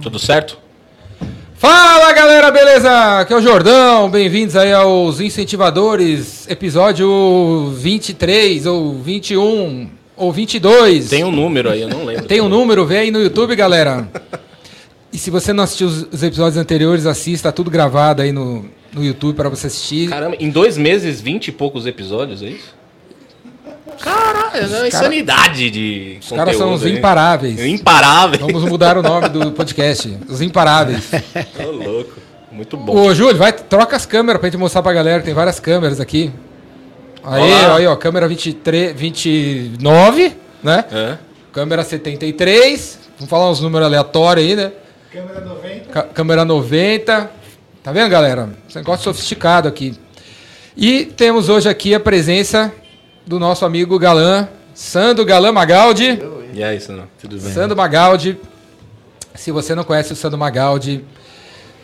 Tudo certo? Fala galera, beleza? Aqui é o Jordão, bem-vindos aí aos Incentivadores, episódio 23 ou 21 ou 22. Tem um número aí, eu não lembro. Tem um número, vê aí no YouTube, galera. E se você não assistiu os, os episódios anteriores, assista, tá tudo gravado aí no, no YouTube para você assistir. Caramba, em dois meses, vinte e poucos episódios, é isso? Caralho, é uma insanidade de Os caras são os conteúdo, hein? imparáveis. Imparáveis. Vamos mudar o nome do podcast, os imparáveis. Ô, louco. Muito bom. Ô, Júlio, vai, troca as câmeras pra gente mostrar pra galera. Tem várias câmeras aqui. Aí, Olá. aí, ó, câmera 23, 29, né? É. Câmera 73. Vamos falar uns números aleatórios aí, né? Câmera 90. Ca- câmera 90. Tá vendo, galera? Esse negócio sofisticado aqui. E temos hoje aqui a presença do nosso amigo Galã, Sandro Galã Magaldi. E aí, Sandro? Tudo bem? Sandro Magaldi. Se você não conhece o Sandro Magaldi,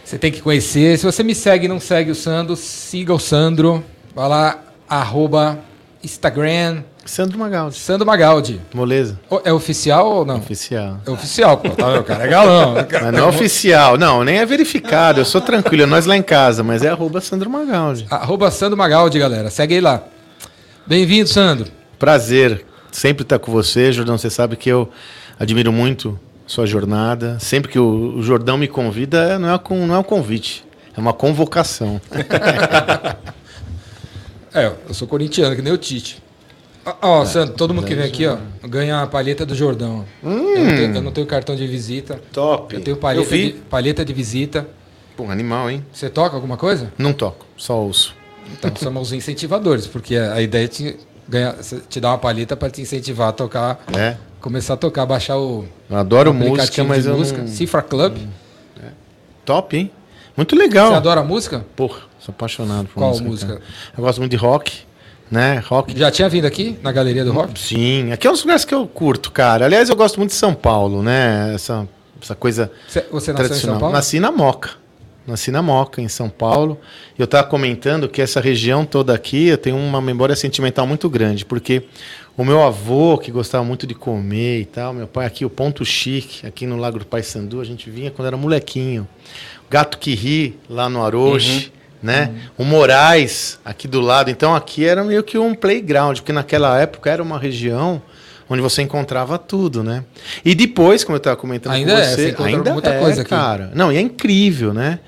você tem que conhecer. Se você me segue e não segue o Sandro, siga o Sandro. Vai lá, arroba Instagram, Sandro Magaldi. Sandro Magaldi. Moleza. É oficial ou não? Oficial. É oficial, pô. Tá, o cara é galão. Mas não é oficial. Não, nem é verificado. Eu sou tranquilo. É nós lá em casa. Mas é arroba Sandro Magaldi. Arroba Sandro Magaldi, galera. Segue aí lá. Bem-vindo, Sandro. Prazer sempre estar com você, Jordão. Você sabe que eu admiro muito sua jornada. Sempre que o Jordão me convida, não é, com- não é um convite. É uma convocação. É, eu sou corintiano, que nem o Tite. Ó, Ó, Sandro, todo mundo que vem aqui, ó, ganha a palheta do Jordão. Eu, não tenho, eu não tenho cartão de visita. Top. Eu tenho palheta, vi. de, palheta de visita. Pô, animal, hein? Você toca alguma coisa? Não toco, só ouço. Então somos os incentivadores, porque a ideia é te, ganhar, te dar uma palheta para te incentivar a tocar, É. começar a tocar, baixar o, Eu adoro música, mas eu música, não... Cifra Club. Top, hein? Muito legal. Você adora música? Porra, sou apaixonado por Qual música. música? cara. Eu gosto muito de rock, né? Rock. Já tinha vindo aqui na Galeria do Rock? Sim, aqui é um dos lugares que eu curto, cara. Aliás, eu gosto muito de São Paulo, né? Essa, essa coisa Você, você nasceu em tradicional. São Paulo? Nasci na Moca. Nasci na Moca, em São Paulo. E eu estava comentando que essa região toda aqui, eu tenho uma memória sentimental muito grande, porque o meu avô, que gostava muito de comer e tal, meu pai aqui, o Ponto Chique, aqui no Lago do Pai Sandu, a gente vinha quando era molequinho. Gato que ri, lá no Aroche, né? O Moraes, aqui do lado. Então aqui era meio que um playground, porque naquela época era uma região onde você encontrava tudo, né? E depois, como eu estava comentando Ainda com é, você, você encontra ainda muita é, coisa aqui. cara. Não, e é incrível, né?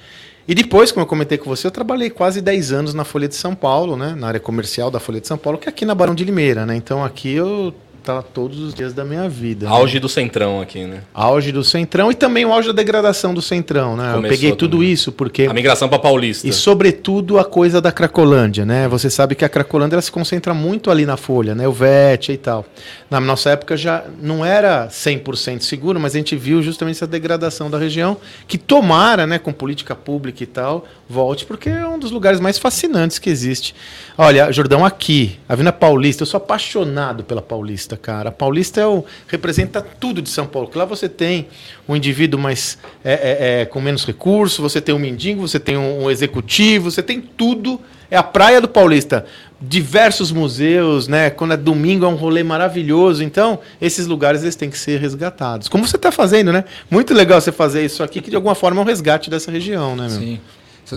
E depois, como eu comentei com você, eu trabalhei quase 10 anos na Folha de São Paulo, né? Na área comercial da Folha de São Paulo, que é aqui na Barão de Limeira, né? Então aqui eu tava todos os dias da minha vida. né? Auge do Centrão aqui, né? Auge do Centrão e também o auge da degradação do Centrão, né? eu Começou peguei tudo também. isso porque A migração pra Paulista. e sobretudo a coisa da Cracolândia, né? Você sabe que a Cracolândia se concentra muito ali na folha, né? O VET e tal. Na nossa época já não era 100% seguro, mas a gente viu justamente essa degradação da região, que tomara, né, com política pública e tal, volte, porque é um dos lugares mais fascinantes que existe. Olha, Jordão, aqui, a Avenida Paulista, eu sou apaixonado pela Paulista, cara. A Paulista é o, representa tudo de São Paulo. Lá você tem um indivíduo mais é, é, é, com menos recursos, você tem um mendigo, você tem um, um executivo, você tem tudo. É a praia do Paulista. Diversos museus, né? Quando é domingo é um rolê maravilhoso. Então, esses lugares eles têm que ser resgatados. Como você está fazendo, né? Muito legal você fazer isso aqui, que de alguma forma é um resgate dessa região, né, meu? Sim.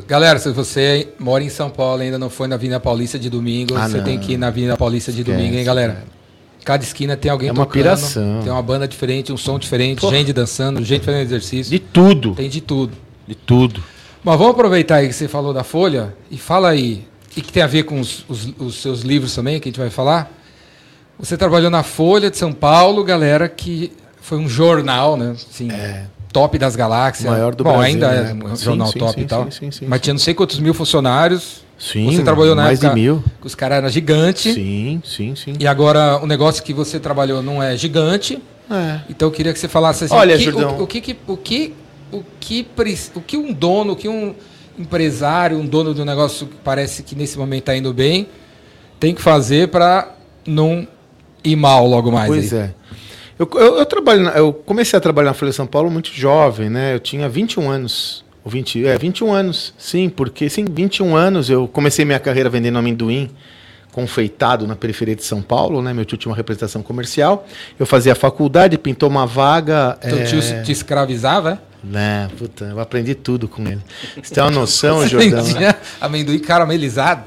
Galera, se você mora em São Paulo e ainda não foi na Avenida Paulista de domingo, Ah, você não. tem que ir na Avenida Paulista de domingo, hein, galera? Cada esquina tem alguém É uma tocando, piração. tem uma banda diferente, um som diferente, Porra. gente dançando, gente fazendo exercício. De tudo. Tem de tudo. De tudo. Mas vamos aproveitar aí que você falou da Folha e fala aí, e que tem a ver com os, os- os seus livros também, que a gente vai falar. Você trabalhou na Folha de São Paulo, galera, que foi um jornal, né? Assim, top das galáxias. É. Maior do Bom, Brasil, ainda é né? um Sim, jornal sim, top sim, e tal. sim, sim, sim, mas sim. tinha não sei quantos mil funcionários. Sim, você trabalhou na mais época de mil. que os caras eram gigantes. Sim, sim, sim. E agora o negócio que você trabalhou não é gigante. É. Então eu queria que você falasse assim, Olha, o, que, Jordão. o, o que, o que o que o que um dono, o que um empresário, um dono do negócio que parece que nesse momento está indo bem, tem que fazer para não ir mal logo mais. Pois aí. é. Eu, eu, eu trabalho na- eu comecei a trabalhar na Folha de São Paulo muito jovem, né? Eu tinha 21 anos. Ou 20, é, 21 anos, sim, porque sim, 21 anos eu comecei minha carreira vendendo amendoim confeitado na periferia de São Paulo, né? Meu tio tinha uma representação comercial. Eu fazia faculdade, pintou uma vaga. Então é, o tio te escravizava? Né, puta, eu aprendi tudo com ele. Você tem uma noção, Você Jordão? né? amendoim caramelizado.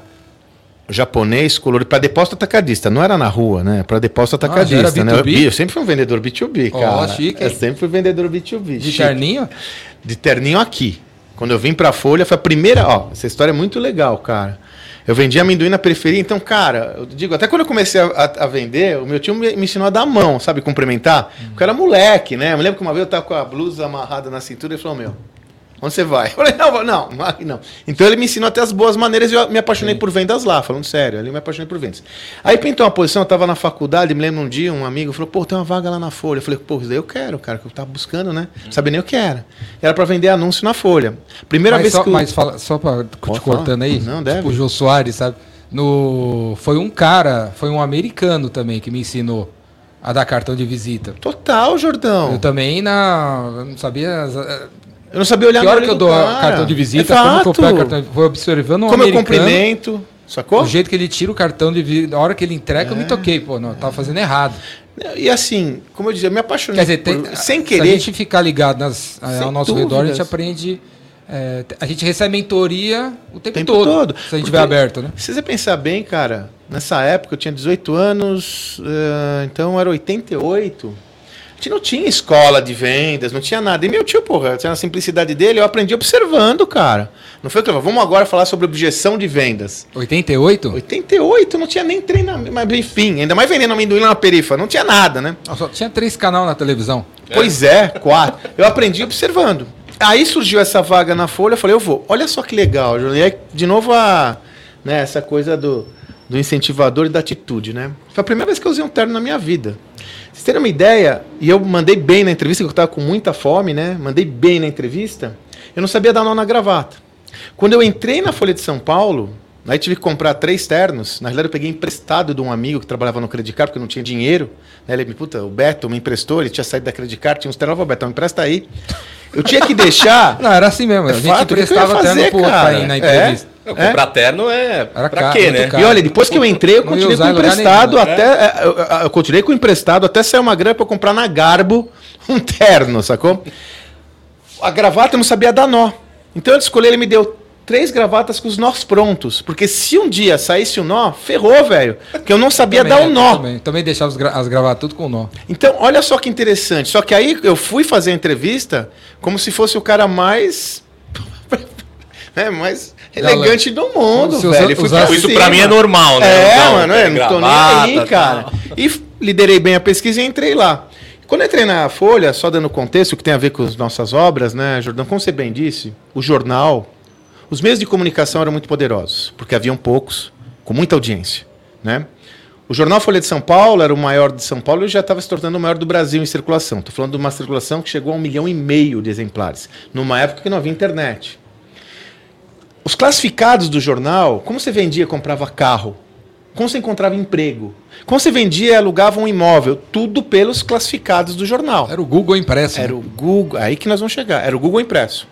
japonês colorido para depósito atacadista, não era na rua, né? Para depósito Ah, atacadista, era né? Eu, B2B? eu sempre fui um vendedor B2B, Ó, cara. chique, eu sempre fui vendedor B2B. De chique. terninho? De terninho aqui. Quando eu vim pra Folha, foi a primeira. Ó, essa história é muito legal, cara. Eu vendi amendoim na periferia, então, cara, eu digo, até quando eu comecei a, a- vender, o meu tio me, me ensinou a dar a mão, sabe, cumprimentar. Porque eu era moleque, né? Eu me lembro que uma vez eu tava com a blusa amarrada na cintura e falou: Meu, onde você vai? Eu falei: Não, não, não. Então ele me ensinou até as boas maneiras e eu me apaixonei por vendas lá, falando sério, ali eu me apaixonei por vendas. Aí pintou uma posição, eu tava na faculdade, me lembro um dia, um amigo falou: Pô, tem uma vaga lá na Folha. Eu falei: Pô, isso daí eu quero, cara, que eu tava buscando, né? Não sabia nem o que era. Era pra vender anúncio na Folha. Primeira mas vez só, que eu... mas fala, só pra te Pode cortando falar. aí, Não, deve. tipo o Jô Soares, sabe? No, foi um cara, foi um americano também que me ensinou a dar cartão de visita. Total, Jordão. Eu também na, não sabia Eu não sabia olhar que hora que eu do dou cara. cartão de visita, Exato. como eu pego cartão de, Foi observando um Como eu cumprimento, sacou? o jeito que ele tira o cartão de visita, a hora que ele entrega, eu É. me toquei, pô, não, eu tava fazendo errado. E assim, como eu dizia, eu me apaixonei Quer dizer, tem, por- sem se querer. a gente ficar ligado nas, Sem ao nosso redor, a gente dúvidas. aprende. é, a gente recebe mentoria o tempo, tempo todo, todo. Se a gente estiver aberto, né? Se você pensar bem, cara, nessa época eu tinha 18 anos, eh, então era 88. Gente não tinha escola de vendas, não tinha nada. E meu tio, porra, tinha a simplicidade dele, eu aprendi observando, cara. Não foi que eu vamos agora falar sobre objeção de vendas. 88? 88 não tinha nem treinamento, mas enfim, ainda mais vendendo amendoim lá na perifa, não tinha nada, né? Só tinha três canal na televisão. Pois é, quatro. Eu aprendi observando. Aí surgiu essa vaga na Folha, eu falei, eu vou. Olha só que legal, Júlio. E aí, de novo, a, né, essa coisa do, do incentivador e da atitude, né? Foi a primeira vez que eu usei um terno na minha vida. Vocês terem uma ideia, e eu mandei bem na entrevista, que eu estava com muita fome, né? Mandei bem na entrevista. Eu não sabia dar nó na gravata. Quando eu entrei na Folha de São Paulo, aí tive que comprar três ternos. Na realidade, eu peguei emprestado de um amigo que trabalhava no Credit Card, porque eu não tinha dinheiro. Né? Ele me, puta, o Beto me emprestou, ele tinha saído da Credit Card, tinha uns ternos, eu falei, Beto, me empresta aí. Eu tinha que deixar. Não, era assim mesmo. É a gente fato, emprestava terno pro outro aí na É. Não, comprar terno é. Era pra caro, quê, né? caro. E olha, depois que eu entrei, eu continuei com emprestado nenhum, né? até. é, Eu, continuei com emprestado até sair uma grana pra eu comprar na Garbo um terno, sacou? A gravata eu não sabia dar nó. Então eu escolhi, ele me deu três gravatas com os nós prontos. Porque se um dia saísse o nó, ferrou, velho. Porque eu não sabia Também, dar o é, nó. Também, também deixava gra- as gravatas tudo com nó. Então, olha só que interessante. Só que aí eu fui fazer a entrevista como se fosse o cara mais. Né, mais elegante do mundo, se velho. usa- E pra Isso pra mim é normal, né? É, Não, mano, é, não tô nem aí, cara. tal. E liderei bem a pesquisa e entrei lá. Quando eu entrei na Folha, só dando contexto, que tem a ver com as nossas obras, né, Jordão? Como você bem disse, o jornal, os meios de comunicação eram muito poderosos, porque haviam poucos, com muita audiência, né? O jornal Folha de São Paulo era o maior de São Paulo e já estava se tornando o maior do Brasil em circulação. Estou falando de uma circulação que chegou a um milhão e meio de exemplares, numa época que não havia internet. Os classificados do jornal, como você vendia, comprava carro, como você encontrava emprego, como você vendia e alugava um imóvel, tudo pelos classificados do jornal. Era o Google impresso. Era né? o Google, aí que nós vamos chegar. Era o Google impresso.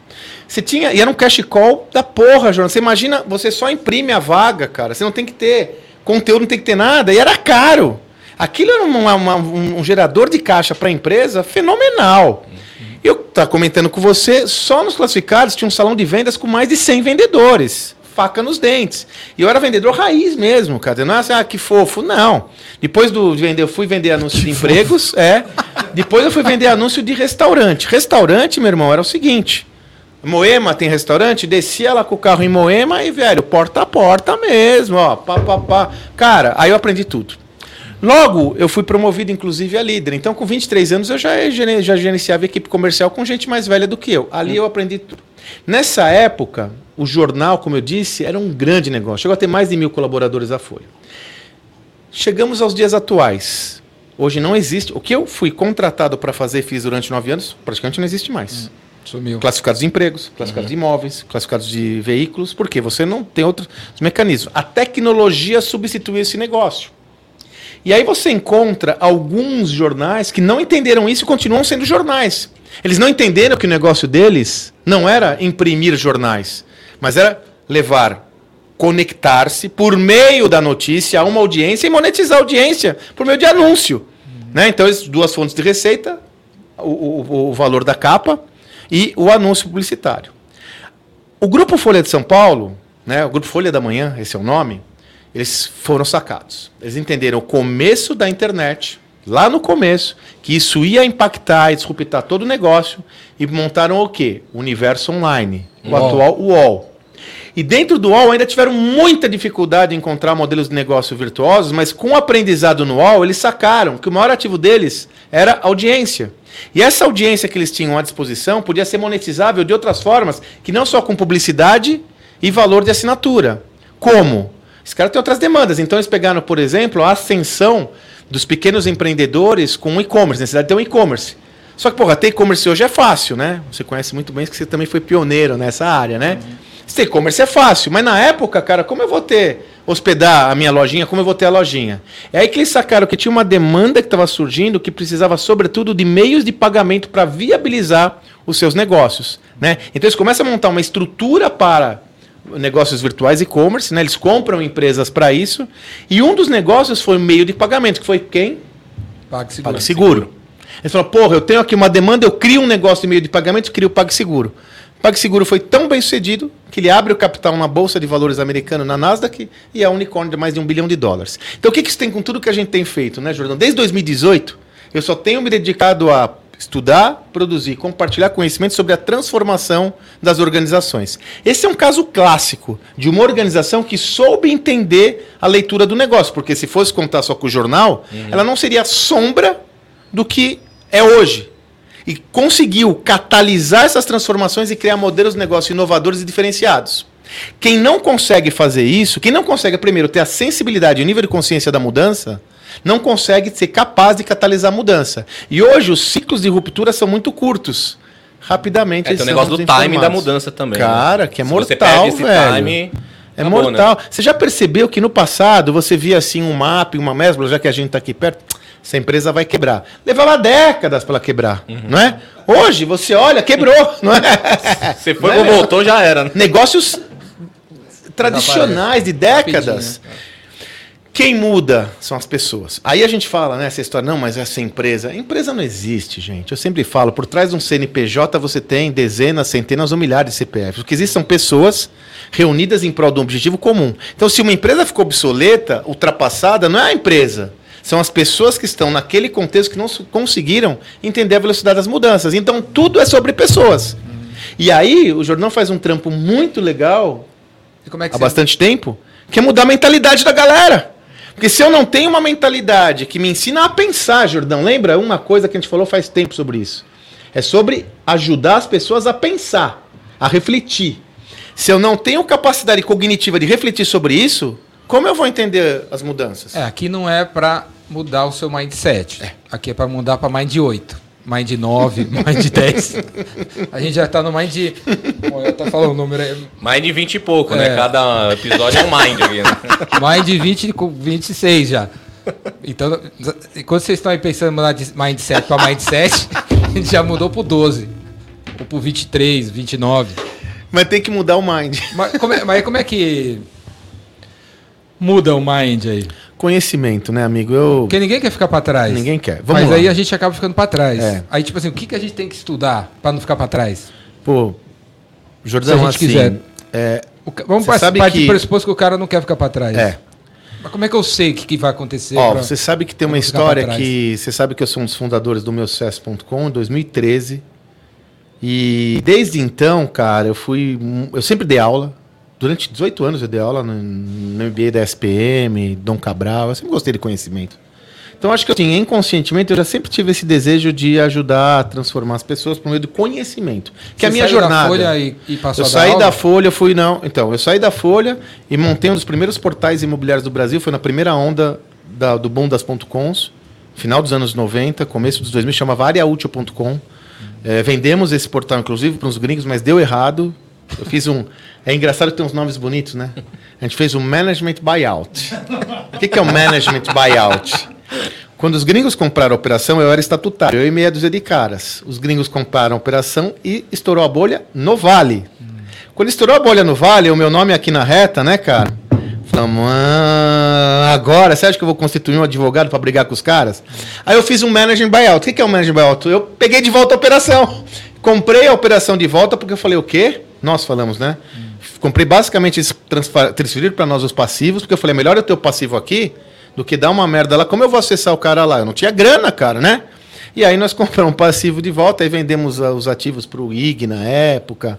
Você tinha, e era um cash call da porra, João. Você imagina, você só imprime a vaga, cara. Você não tem que ter conteúdo, não tem que ter nada, e era caro. Aquilo era uma- uma- um, um gerador de caixa para a empresa fenomenal. Eu estava comentando com você, só nos classificados tinha um salão de vendas com mais de 100 vendedores. Faca nos dentes. E eu era vendedor raiz mesmo, cara. Não é assim, ah, que fofo. Não. Depois do de vender, eu fui vender anúncio de empregos, é. Depois eu fui vender anúncio de restaurante. Restaurante, meu irmão, era o seguinte. Moema tem restaurante, descia lá com o carro em Moema e, velho, porta a porta mesmo, ó. Pá, pá, pá. Cara, aí eu aprendi tudo. Logo, eu fui promovido, inclusive, a líder. Então, com 23 anos, eu já, gene- já gerenciava equipe comercial com gente mais velha do que eu. Ali eu aprendi tudo. Nessa época, o jornal, como eu disse, era um grande negócio. Chegou a ter mais de mil colaboradores da Folha. Chegamos aos dias atuais. Hoje não existe. O que eu fui contratado para fazer fiz durante nove anos, praticamente não existe mais Sumiu. classificados de empregos, classificados de imóveis, classificados de veículos, porque você não tem outros mecanismos. A tecnologia substituiu esse negócio. E aí você encontra alguns jornais que não entenderam isso e continuam sendo jornais. Eles não entenderam que o negócio deles não era imprimir jornais, mas era levar, conectar-se por meio da notícia a uma audiência e monetizar a audiência por meio de anúncio. Né? Então, essas duas fontes de receita, o, o- o valor da capa e o anúncio publicitário. O Grupo Folha de São Paulo, né, o Grupo Folha da Manhã, esse é o nome, eles foram sacados. Eles entenderam o começo da internet, lá no começo, que isso ia impactar e disruptar todo o negócio, e montaram o quê? O universo online, o UOL. atual UOL. E dentro do UOL ainda tiveram muita dificuldade em encontrar modelos de negócio virtuosos, mas com o aprendizado no UOL, eles sacaram que o maior ativo deles era audiência. E essa audiência que eles tinham à disposição podia ser monetizável de outras formas, que não só com publicidade e valor de assinatura. Como? Os caras têm outras demandas. Então eles pegaram, por exemplo, a ascensão dos pequenos empreendedores com o e-commerce, necessidade de ter um e-commerce. Só que, porra, ter e-commerce hoje é fácil, né? Você conhece muito bem que você também foi pioneiro nessa área, né? Ter e-commerce é fácil, mas na época, cara, como eu vou ter hospedar a minha lojinha, como eu vou ter a lojinha? É aí que eles sacaram que tinha uma demanda que estava surgindo que precisava, sobretudo, de meios de pagamento para viabilizar os seus negócios, né? Então eles começam a montar uma estrutura para negócios virtuais e-commerce, né? Eles compram empresas para isso. E um dos negócios foi o meio de pagamento, que foi quem? PagSeguro. PagSeguro. Eles falaram, porra, eu tenho aqui uma demanda, eu crio um negócio de meio de pagamento, crio o PagSeguro. O PagSeguro foi tão bem sucedido que ele abre o capital na Bolsa de Valores americana, na Nasdaq, e é um unicórnio de mais de um bilhão de dólares. Então o que, que isso tem com tudo que a gente tem feito, né, Jordão? Desde 2018, eu só tenho me dedicado a estudar, produzir, compartilhar conhecimento sobre a transformação das organizações. Esse é um caso clássico de uma organização que soube entender a leitura do negócio, porque se fosse contar só com o jornal, ela não seria sombra do que é hoje. E conseguiu catalisar essas transformações e criar modelos de negócio inovadores e diferenciados. Quem não consegue fazer isso, quem não consegue, primeiro, ter a sensibilidade e o nível de consciência da mudança, não consegue ser capaz de catalisar a mudança. E hoje os ciclos de ruptura são muito curtos. Rapidamente É, tem o negócio do timing da mudança também. né? Cara, que é Se mortal, você perde esse velho. time, É acabou, mortal. né? Você já percebeu que no passado você via assim um mapa, uma mesbla, já que a gente está aqui perto, essa empresa vai quebrar. Levava décadas para quebrar, Uhum. não é? Hoje você olha, quebrou, não é? Você foi Não é? voltou, já era. né? Negócios tradicionais de décadas. Quem muda são as pessoas. Aí a gente fala, né, essa história, não, mas essa empresa. Empresa não existe, gente. Eu sempre falo, por trás de um CNPJ você tem dezenas, centenas ou milhares de CPFs. O que existem são pessoas reunidas em prol de um objetivo comum. Então, se uma empresa ficou obsoleta, ultrapassada, não é a empresa. São as pessoas que estão naquele contexto que não conseguiram entender a velocidade das mudanças. Então, tudo é sobre pessoas. E aí, o Jordão faz um trampo muito legal é há bastante tempo, que é mudar a mentalidade da galera. Porque se eu não tenho uma mentalidade que me ensina a pensar, Jordão, lembra uma coisa que a gente falou faz tempo sobre isso? É sobre ajudar as pessoas a pensar, a refletir. Se eu não tenho capacidade cognitiva de refletir sobre isso, como eu vou entender as mudanças? É, aqui não é pra mudar o seu mindset. Aqui é pra mudar pra mind 8. Mind 9, mind 10. A gente já tá no mind. Olha, tá falando o número aí. Mais de 20 e pouco, É. né? Cada episódio é um mind aqui, né? Mind 20 com 26 já. Então, enquanto vocês estão aí pensando em mudar de mindset para mindset, a gente já mudou pro 12. Ou pro 23, 29. Mas tem que mudar o mind. Mas como é, mas como é que muda o mind aí? Conhecimento, né, amigo? Eu... Porque ninguém quer ficar para trás. Ninguém quer. Vamos mas lá. aí a gente acaba ficando para trás. É. Aí, tipo assim, o que, que a gente tem que estudar para não ficar para trás? Pô, Jordão, Se a gente assim, quiser. É, O vamos partir que- do pressuposto que o cara não quer ficar para trás. é. Mas como é que eu sei o que, que vai acontecer? Ó, pra- você sabe que tem uma história que. Você sabe que eu sou um dos fundadores do meu sucesso.com em 2013. E desde então, cara, eu fui. Eu sempre dei aula. Durante 18 anos eu dei aula no, no MBA da SPM, Dom Cabral. Eu sempre gostei de conhecimento. Então acho que assim, inconscientemente eu já sempre tive esse desejo de ajudar a transformar as pessoas por meio do conhecimento. Que é a Você minha saiu da jornada. Folha e, e passou Eu saí aula? da Folha, fui não. Então, eu saí da Folha e montei um dos primeiros portais imobiliários do Brasil. Foi na primeira onda da- do boom das .coms, final dos anos 90, começo dos 2000, chamava areaútil.com. É, vendemos esse portal, inclusive, para uns gringos, mas deu errado. Eu fiz um. É engraçado tem uns nomes bonitos, né? A gente fez um management buyout. O que, é o management buyout? Quando os gringos compraram a operação, eu era estatutário, eu e meia dúzia de caras. Os gringos compraram a operação e estourou a bolha no Vale. Quando estourou a bolha no Vale, o meu nome aqui na reta, né, cara? Falamos, ah, agora, você acha que eu vou constituir um advogado para brigar com os caras? Aí eu fiz um managing buyout. O que é um managing buyout? Eu peguei de volta a operação. Comprei a operação de volta porque eu falei, o quê? Nós falamos, né? Comprei basicamente eles transfer- transferiram para nós os passivos, porque eu falei, melhor eu ter o passivo aqui do que dar uma merda lá. Como eu vou acessar o cara lá? Eu não tinha grana, cara, né? E aí nós compramos um passivo de volta, aí vendemos os ativos para o IG na época.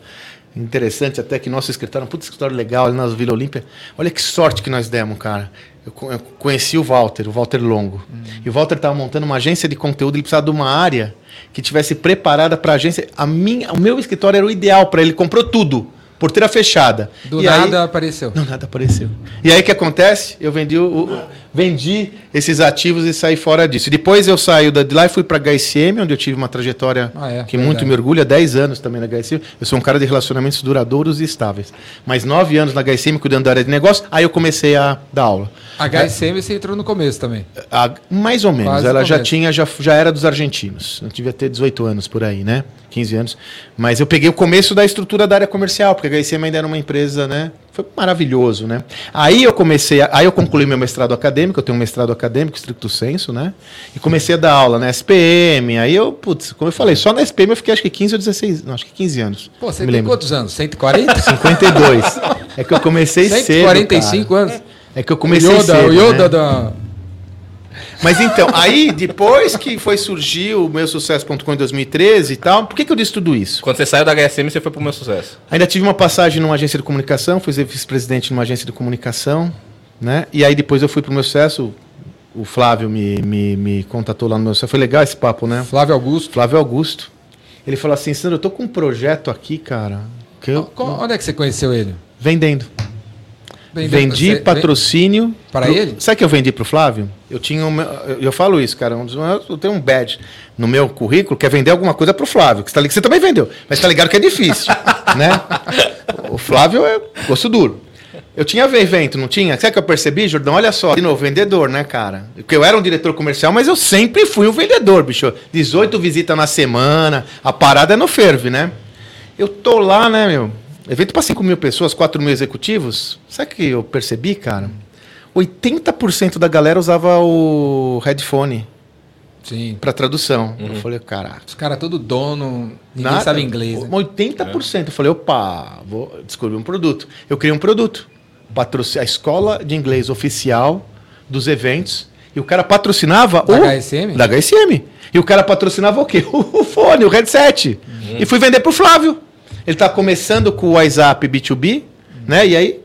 Interessante até que nosso escritório, um puto escritório legal ali na Vila Olímpia. Olha que sorte que nós demos, cara. Eu, eu conheci o Walter, o Walter Longo. E o Walter estava montando uma agência de conteúdo, ele precisava de uma área que tivesse preparada para a agência. A minha, o meu escritório era o ideal para ele, comprou tudo, porteira fechada. Do E aí- nada apareceu. não, nada apareceu. E aí o que acontece? Eu vendi, o, o- vendi esses ativos e saí fora disso. E depois eu saí da- de lá e fui para HSM, onde eu tive uma trajetória Ah, é, que verdade. muito me orgulha, 10 anos também na HSM. Eu sou um cara de relacionamentos duradouros e estáveis. Mas 9 anos na HSM cuidando da área de negócio, aí eu comecei a dar aula. HSM você entrou no começo também. A- mais ou menos. Quase Ela já tinha, já, já era dos argentinos. Eu devia ter 18 anos por aí, né? 15 anos. Mas eu peguei o começo da estrutura da área comercial, porque a HSM ainda era uma empresa, né? Foi maravilhoso, né? Aí eu comecei, a- aí eu concluí meu mestrado acadêmico, eu tenho um mestrado acadêmico, estricto senso, né? E comecei a dar aula na SPM. Aí eu, putz, como eu falei, só na SPM eu fiquei acho que 15 ou 16, não, acho que 15 anos. Pô, você Me tem lembro. quantos anos? 140? 52. é que eu comecei cedo. 145 cara. anos. É que eu comecei Yoda, cedo. o Yoda né? da. Mas então, aí depois que foi surgir o meu sucesso.com em 2013 e tal, por que, que eu disse tudo isso? Quando você saiu da HSM, você foi pro meu sucesso. Ainda tive uma passagem numa agência de comunicação, fui vice-presidente numa agência de comunicação, né? E aí depois eu fui pro meu sucesso, o Flávio me, me, me contatou lá no meu sucesso. Foi legal esse papo, né? Flávio Augusto. Flávio Augusto. Ele falou assim, Sandro, eu tô com um projeto aqui, cara, que eu... Onde é que você conheceu ele? Vendendo. Bem, Vendi você- patrocínio. Para pro- ele? Sabe o que eu vendi pro Flávio? Eu tinha um, eu, eu falo isso, cara. um dos eu tenho um badge no meu currículo que é vender alguma coisa pro Flávio. Que você, tá, ligado- você também vendeu, mas tá ligado que é difícil, né? O Flávio é gosto duro. Eu tinha evento, não tinha? Sabe o que eu percebi, Jordão? Olha só, de novo, vendedor, né, cara? Porque eu era um diretor comercial, mas eu sempre fui um vendedor, bicho. 18 visitas na semana, a parada é no ferve, né? Eu tô lá, né, meu? Evento para 5 mil pessoas, 4 mil executivos. Sabe o que eu percebi, cara? 80% da galera usava o headphone Sim. para tradução. Eu falei, caraca. Os caras todo dono, ninguém nada. sabe inglês. Né? 80%. Eu falei, opa, vou descobrir um produto. Eu criei um produto. Patroci- a escola de inglês oficial dos eventos. E o cara patrocinava Da o... HSM? Da HSM. E o cara patrocinava o quê? O fone, o headset. E fui vender pro Flávio. Ele tá começando com o WhatsApp B2B, né? E aí...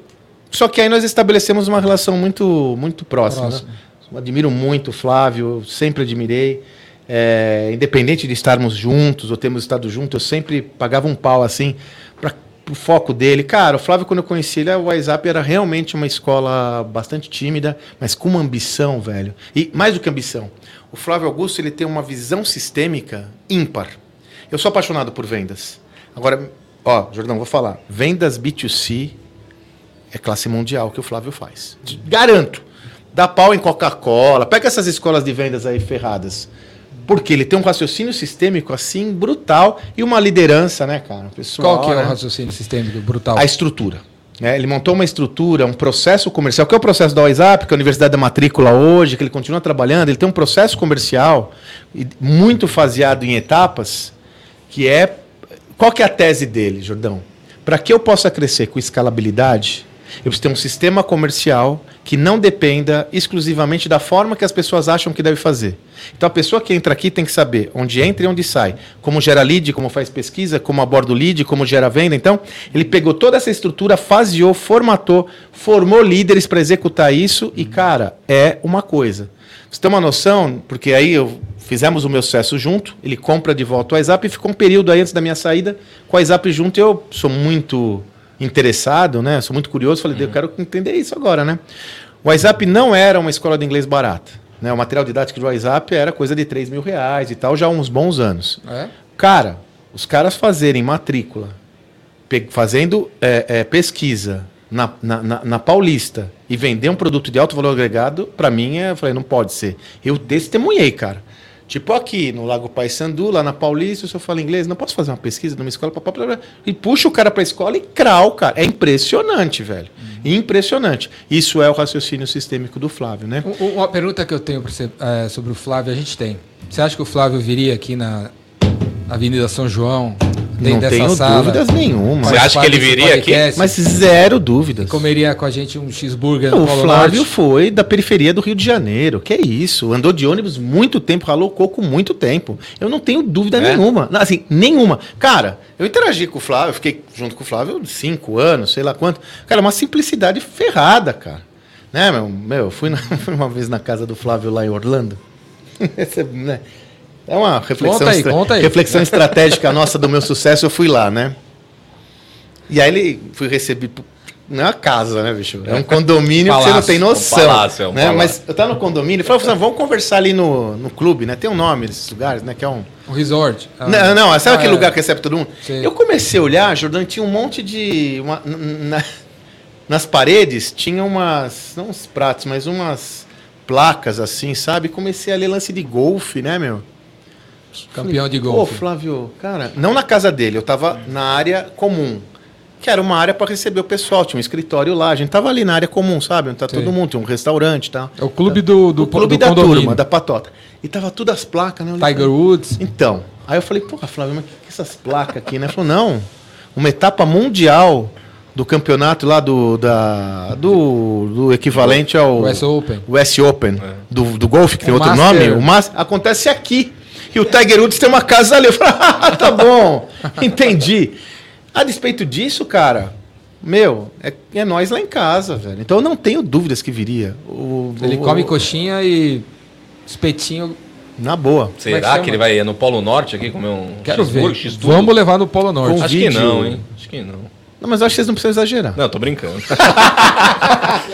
Só que aí nós estabelecemos uma relação muito, muito próxima. Né? Admiro muito o Flávio, sempre admirei. É, independente de estarmos juntos ou termos estado juntos, eu sempre pagava um pau assim para o foco dele. Cara, o Flávio, quando eu conheci ele, o WhatsApp era realmente uma escola bastante tímida, mas com uma ambição, velho. E mais do que ambição, o Flávio Augusto ele tem uma visão sistêmica ímpar. Eu sou apaixonado por vendas. Agora, ó, Jordão, vou falar. Vendas B2C é classe mundial que o Flávio faz. Garanto. Dá pau em Coca-Cola. Pega essas escolas de vendas aí ferradas. Porque ele tem um raciocínio sistêmico assim brutal e uma liderança, né, cara? Pessoal, Qual que é né? o raciocínio sistêmico brutal? A estrutura. né? Ele montou uma estrutura, um processo comercial, que é o processo da WhatsApp, que é a Universidade da Matrícula hoje, que ele continua trabalhando. Ele tem um processo comercial muito faseado em etapas, que é. Qual que é a tese dele, Jordão? Para que eu possa crescer com escalabilidade, eu preciso ter um sistema comercial que não dependa exclusivamente da forma que as pessoas acham que deve fazer. Então a pessoa que entra aqui tem que saber onde entra e onde sai, como gera lead, como faz pesquisa, como aborda o lead, como gera venda. Então ele pegou toda essa estrutura, faseou, formatou, formou líderes para executar isso e cara é uma coisa. Você tem uma noção? Porque aí eu fizemos o meu sucesso junto, ele compra de volta o WhatsApp e ficou um período aí antes da minha saída com o WhatsApp junto. Eu sou muito interessado, né? Sou muito curioso, falei, eu quero entender isso agora, né? O WhatsApp não era uma escola de inglês barata. Né? O material didático do WhatsApp era coisa de 3 mil reais e tal, já há uns bons anos. É? Cara, os caras fazerem matrícula, fazendo é, é, pesquisa na, na, na- na Paulista e vender um produto de alto valor agregado, para mim, é, eu falei, não pode ser. Eu testemunhei, cara. Tipo aqui, no Lago Paissandu, lá na Paulista, se eu falo inglês, não posso fazer uma pesquisa numa escola, papá, blá, e puxa o cara pra escola e crau, cara. É impressionante, velho. Impressionante. Isso é o raciocínio sistêmico do Flávio, né? Um- Uma pergunta que eu tenho você, é, sobre o Flávio, a gente tem. Você acha que o Flávio viria aqui na Avenida São João, Não tenho sala? dúvidas nenhuma. Você acha que ele viria aqui? Mas zero dúvidas. comeria com a gente um cheeseburger no O Polo Flávio Norte? foi da periferia do Rio de Janeiro. Que isso? Andou de ônibus muito tempo, ralou coco muito tempo. Eu não tenho dúvida É? nenhuma. Assim, nenhuma. Cara, eu interagi com o Flávio, eu fiquei junto com o Flávio cinco anos, sei lá quanto. Cara, uma simplicidade ferrada, cara. Né, meu? Meu, eu fui, na- fui uma vez na casa do Flávio lá em Orlando. Esse é, né? É uma reflexão, Conta aí, estra- conta aí. reflexão estratégica nossa do meu sucesso. Eu fui lá, né? E aí ele fui recebido. Não é uma casa, né, bicho? É um condomínio que você não Palácio. tem noção. Um palácio, é um né? palácio. Mas eu tava no condomínio e falei, assim, vamos conversar ali no, no clube, né? Tem um nome desses lugares, né? Que é um. Um resort. Ah, não, não, sabe ah, aquele é. lugar que recebe todo mundo? Sei. Eu comecei a olhar, Jordão, tinha um monte de. uma- na- nas paredes tinha umas. Não uns pratos, mas umas placas assim, sabe? Comecei a ler lance de golfe, né, meu? Campeão de Pô, golfe. Flávio, cara, não na casa dele, eu tava na área comum. Que era uma área para receber o pessoal, tinha um escritório lá, a gente tava ali na área comum, sabe? Onde tá Sim. todo mundo, tinha um restaurante e tal. É o clube do, do, o clube do da condomínio. turma, da patota. E tava tudo as placas, né? Eu Tiger e Woods. falei, Então, aí eu falei, porra, Flávio, mas que, que essas placas aqui, né? Ele falou, não, uma etapa mundial do campeonato lá do, da, do, do equivalente ao US Open. US Open, do, do golfe, que tem O outro Master. nome, o Mas acontece aqui. E o Tiger Woods tem uma casa ali. Eu falei, ah, tá bom, entendi. A despeito disso, cara, meu, é, é nós lá em casa, velho. Então eu não tenho dúvidas que viria. O, Ele o- come coxinha e espetinho. Na boa. É que Será que ele vai no Polo Norte aqui comer um Quero ver. Vamos levar no Polo Norte. Acho que não, hein? Acho que não. Não, mas eu acho que vocês não precisam exagerar. Não, tô brincando.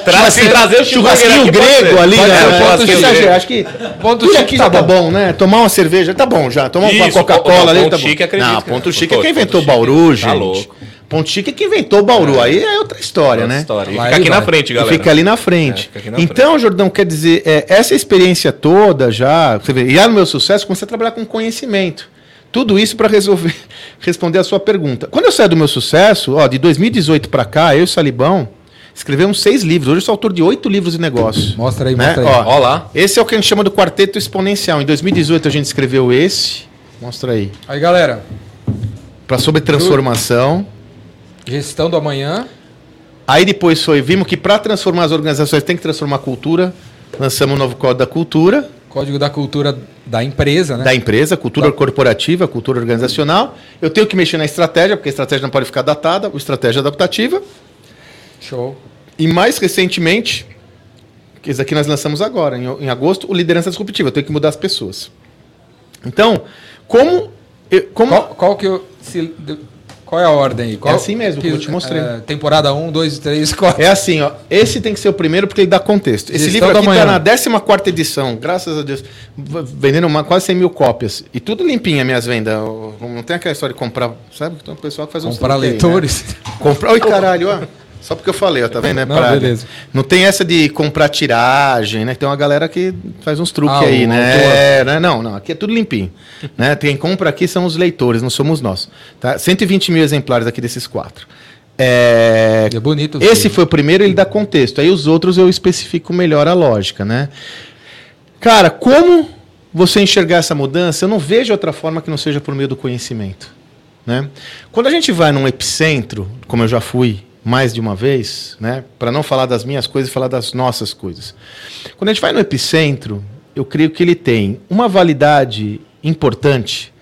Tra se trazer o Churrasquinho churrasquinho grego ali, né? o Acho ponto que Ponto chique aqui tá já tá bom. bom, né? Tomar uma cerveja, tá bom já. Tomar uma Isso, Coca-Cola ponto ali, tá bom. chique, acredito Não, ponto chique é quem inventou Bauru. Tá gente. louco. Ponto chique é quem inventou Bauru. Aí é outra história, Outra né? história. E fica aqui na vai. frente, E galera. fica ali na frente. É, aqui na então, Jordão, quer dizer, é, essa experiência toda já, você vê, e lá no meu sucesso, comecei a trabalhar com conhecimento. Tudo isso para resolver, responder a sua pergunta. Quando eu saí do meu sucesso, ó, de 2018 para cá, eu e o Salibão, escrevemos seis livros. Hoje eu sou autor de oito livros de negócio. Mostra aí, Né? mostra aí. Ó, Ó lá. esse é o que a gente chama do quarteto exponencial. Em 2018 a gente escreveu esse. Mostra aí. Aí, galera. Para sobre transformação. Gestão do amanhã. Aí depois foi, vimos que para transformar as organizações tem que transformar a cultura. Lançamos o novo Código da Cultura, Código da cultura da empresa, né? da empresa, cultura Tá. corporativa, cultura organizacional. Eu tenho que mexer na estratégia, porque a estratégia não pode ficar datada, a estratégia adaptativa. Show. E mais recentemente, que esse aqui nós lançamos agora, em, em agosto, o liderança disruptiva. Eu tenho que mudar as pessoas. Então, como. eu- como Qual, qual que eu. se- qual é a ordem aí? Qual, É assim mesmo, como eu te mostrei. é, temporada 1, 2, 3, 4. É assim, ó. Esse tem que ser o primeiro porque ele dá contexto. Esse Gestão livro da aqui está na 14 edição, graças a Deus. Vendendo uma, quase 100 mil cópias. E tudo limpinho as minhas vendas. Não tem aquela história de comprar. Sabe? Tem um pessoal que faz uns Comprar né? leitores. Comprar. Oi, caralho, ó. Só porque eu falei, ó, tá vendo? É Não, praga. beleza. Não tem essa de comprar tiragem, né? Tem uma galera que faz uns truques Ah, aí, né? É, né? Não, não, aqui é tudo limpinho. né? Quem compra aqui são os leitores, não somos nós. Tá? 120 mil exemplares aqui desses quatro. É, É bonito. esse foi o primeiro, ele dá contexto. Aí os outros eu especifico melhor a lógica, né? Cara, como você enxergar essa mudança, eu não vejo outra forma que não seja por meio do conhecimento. Né? Quando a gente vai num epicentro, como eu já fui mais de uma vez, né? para não falar das minhas coisas falar das nossas coisas. Quando a gente vai no epicentro, eu creio que ele tem uma validade importante,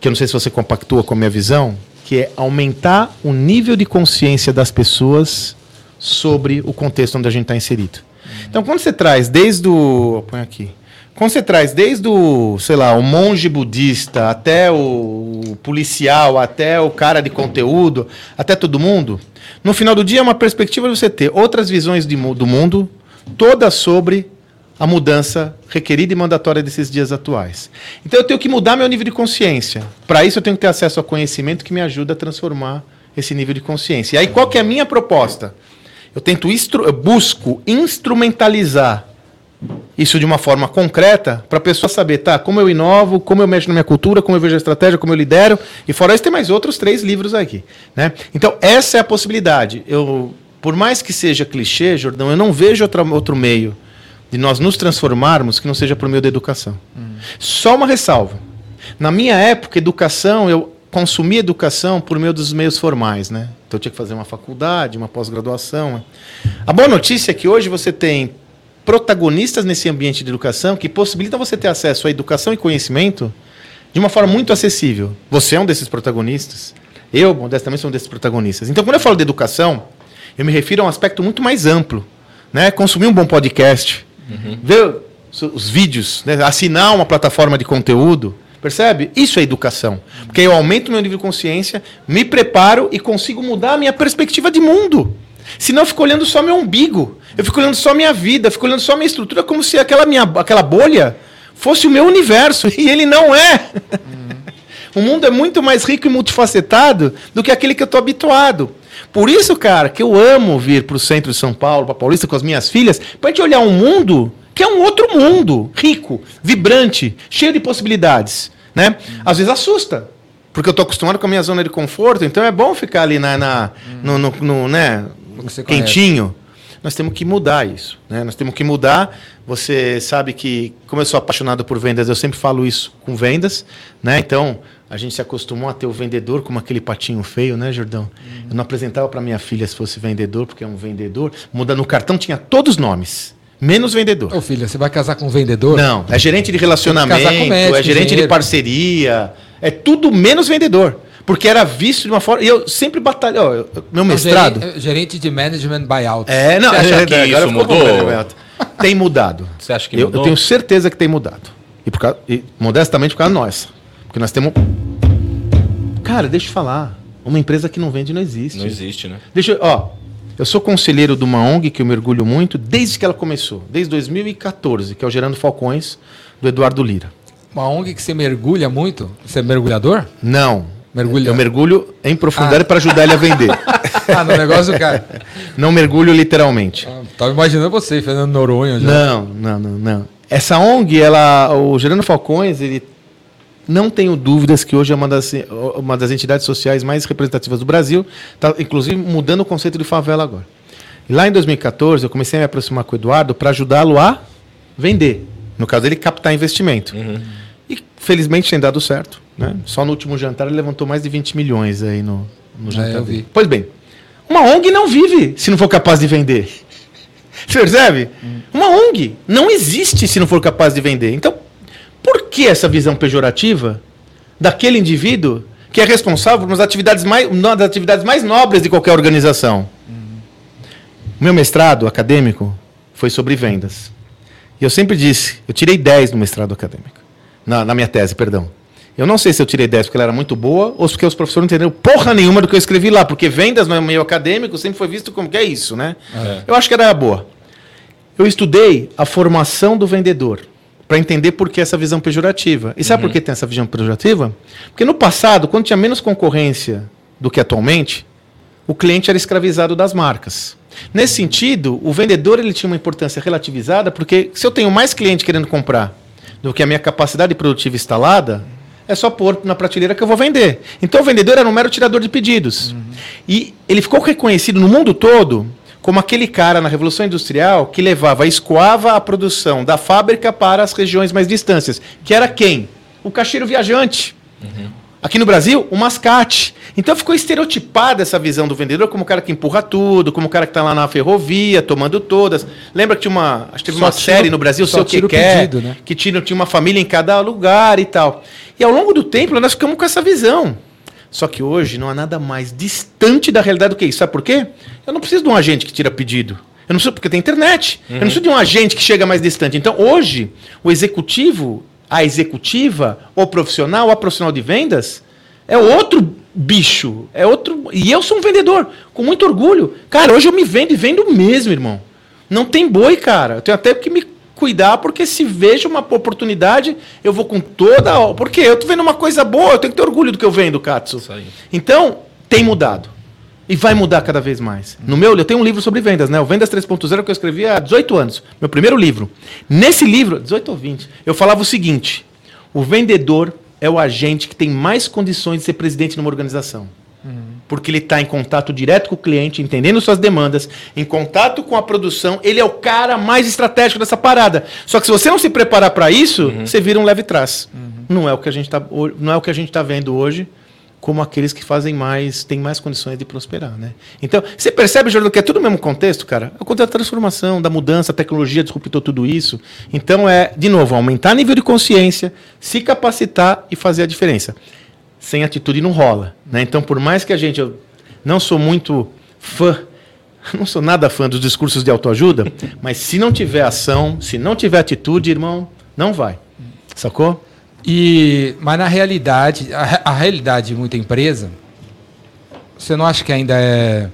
que eu não sei se você compactua com a minha visão, que é aumentar o nível de consciência das pessoas sobre o contexto onde a gente está inserido. Então, quando você traz desde o. Põe aqui. Quando você traz desde o, sei lá, o monge budista, até o policial, até o cara de conteúdo, até todo mundo, no final do dia é uma perspectiva de você ter outras visões de do mundo, todas sobre a mudança requerida e mandatória desses dias atuais. Então eu tenho que mudar meu nível de consciência. Para isso eu tenho que ter acesso a conhecimento que me ajuda a transformar esse nível de consciência. E aí qual que é a minha proposta? Eu tento eu busco instrumentalizar isso de uma forma concreta para a pessoa saber, tá, como eu inovo, como eu mexo na minha cultura, como eu vejo a estratégia, como eu lidero. E fora isso tem mais outros três livros aqui, né? Então essa é a possibilidade. Eu por mais que seja clichê, Jordão, eu não vejo outra, outro meio de nós nos transformarmos que não seja por meio da educação. Só uma ressalva. Na minha época, educação, eu consumia educação por meio dos meios formais, né? Então eu tinha que fazer uma faculdade, uma pós-graduação. A boa notícia é que hoje você tem protagonistas nesse ambiente de educação que possibilitam você ter acesso à educação e conhecimento de uma forma muito acessível. Você é um desses protagonistas. Eu, modestamente, sou um desses protagonistas. Então, quando eu falo de educação, eu me refiro a um aspecto muito mais amplo. Né? Consumir um bom podcast, uhum. ver os vídeos, né? assinar uma plataforma de conteúdo. Percebe? Isso é educação. Porque eu aumento meu nível de consciência, me preparo e consigo mudar a minha perspectiva de mundo. Senão eu fico olhando só meu umbigo. Eu fico olhando só minha vida, fico olhando só minha estrutura, como se aquela, minha, aquela bolha fosse o meu universo. E ele não é. Uhum. o mundo é muito mais rico e multifacetado do que aquele que eu estou habituado. Por isso, cara, que eu amo vir para o centro de São Paulo, para Paulista, com as minhas filhas, para a gente olhar um mundo que é um outro mundo, rico, vibrante, cheio de possibilidades. Né? Uhum. Às vezes assusta, porque eu estou acostumado com a minha zona de conforto, então é bom ficar ali na, na no, no, no, né, quentinho. Nós temos que mudar isso. Né? Nós temos que mudar. Você sabe que, como eu sou apaixonado por vendas, eu sempre falo isso com vendas. Né? Então, a gente se acostumou a ter o vendedor como aquele patinho feio, né, Jordão? Uhum. Eu não apresentava para minha filha se fosse vendedor, porque é um vendedor. Mudando no cartão tinha todos os nomes. Menos vendedor. Ô filha, você vai casar com um vendedor? Não, é gerente de relacionamento, médico, é gerente engenheiro. de parceria, é tudo menos vendedor. Porque era visto de uma forma. E eu sempre batalhei. Ó, meu mestrado. Gerente, gerente de management buyout. É, não, Você acha é, que é, isso mudou? Tem mudado. Você acha que eu, mudou? Eu tenho certeza que tem mudado. E, por causa, e modestamente por causa nossa. Porque nós temos. Cara, deixa eu falar. Uma empresa que não vende não existe. Não existe, né? Deixa eu. Ó, eu sou conselheiro de uma ONG que eu mergulho muito desde que ela começou, desde 2014, que é o Gerando Falcões, do Eduardo Lira. Uma ONG que você mergulha muito? Você é mergulhador? Não. Eu mergulho em profundidade ah. para ajudar ele a vender. ah, no negócio cara. Não mergulho literalmente. Ah, tava imaginando você, Fernando Noronha. Já. Não, não, não, não. Essa ONG, ela, o Gerando Falcões, ele não tenho dúvidas que hoje é uma das, uma das entidades sociais mais representativas do Brasil, está inclusive mudando o conceito de favela agora. E lá em 2014, eu comecei a me aproximar com o Eduardo para ajudá-lo a vender. No caso dele, captar investimento. Uhum. Felizmente tem dado certo. Né? Só no último jantar ele levantou mais de 20 milhões aí no, no jantar. É, pois bem, uma ONG não vive se não for capaz de vender. Você percebe? Hum. Uma ONG não existe se não for capaz de vender. Então, por que essa visão pejorativa daquele indivíduo que é responsável por uma das atividades mais, uma das atividades mais nobres de qualquer organização? Hum. Meu mestrado acadêmico foi sobre vendas. E eu sempre disse, eu tirei 10 no mestrado acadêmico. Na, na minha tese, perdão. Eu não sei se eu tirei 10 porque ela era muito boa ou porque os professores não entenderam porra nenhuma do que eu escrevi lá, porque vendas no meio acadêmico sempre foi visto como que é isso, né? É. Eu acho que era boa. Eu estudei a formação do vendedor para entender por que essa visão pejorativa. E sabe uhum. por que tem essa visão pejorativa? Porque no passado, quando tinha menos concorrência do que atualmente, o cliente era escravizado das marcas. Nesse sentido, o vendedor ele tinha uma importância relativizada, porque se eu tenho mais cliente querendo comprar do que a minha capacidade produtiva instalada, é só pôr na prateleira que eu vou vender. Então o vendedor era um mero tirador de pedidos. Uhum. E ele ficou reconhecido no mundo todo como aquele cara na Revolução Industrial que levava, escoava a produção da fábrica para as regiões mais distantes. Que era quem? O caixeiro viajante. Uhum. Aqui no Brasil, o mascate. Então ficou estereotipada essa visão do vendedor como o cara que empurra tudo, como o cara que está lá na ferrovia, tomando todas. Lembra que tinha uma, acho que teve uma série no Brasil, Seu Que Quer, pedido, né? que tinha, tinha uma família em cada lugar e tal. E ao longo do tempo nós ficamos com essa visão. Só que hoje não há nada mais distante da realidade do que isso. Sabe por quê? Eu não preciso de um agente que tira pedido. Eu não preciso, porque tem internet. Uhum. Eu não preciso de um agente que chega mais distante. Então, hoje, o executivo a executiva, o profissional, a profissional de vendas, é outro bicho. É outro. E eu sou um vendedor, com muito orgulho. Cara, hoje eu me vendo e vendo mesmo, irmão. Não tem boi, cara. Eu tenho até que me cuidar, porque se vejo uma oportunidade, eu vou com toda. Porque eu tô vendo uma coisa boa, eu tenho que ter orgulho do que eu vendo, Katsu. Então, tem mudado. E vai mudar cada vez mais. No meu, eu tenho um livro sobre vendas, né? O Vendas 3.0 que eu escrevi há 18 anos. Meu primeiro livro. Nesse livro, 18 ou 20, eu falava o seguinte: o vendedor é o agente que tem mais condições de ser presidente numa organização. Uhum. porque ele está em contato direto com o cliente, entendendo suas demandas, em contato com a produção, ele é o cara mais estratégico dessa parada. Só que se você não se preparar para isso, Uhum. você vira um leve trás. Não é o que a gente está não é o que a gente tá vendo hoje como aqueles que fazem mais, têm mais condições de prosperar, né? Então, você percebe, Jordan, que é tudo o mesmo contexto, cara? É o contexto da transformação, da mudança, a tecnologia disruptou tudo isso. Então, é, de novo, aumentar nível de consciência, se capacitar e fazer a diferença. Sem atitude não rola, né? Então, por mais que a gente, eu não sou muito fã, não sou nada fã dos discursos de autoajuda, mas se não tiver ação, se não tiver atitude, irmão, não vai. Sacou? E, mas na realidade, a, a realidade de muita empresa, você não acha que ainda é,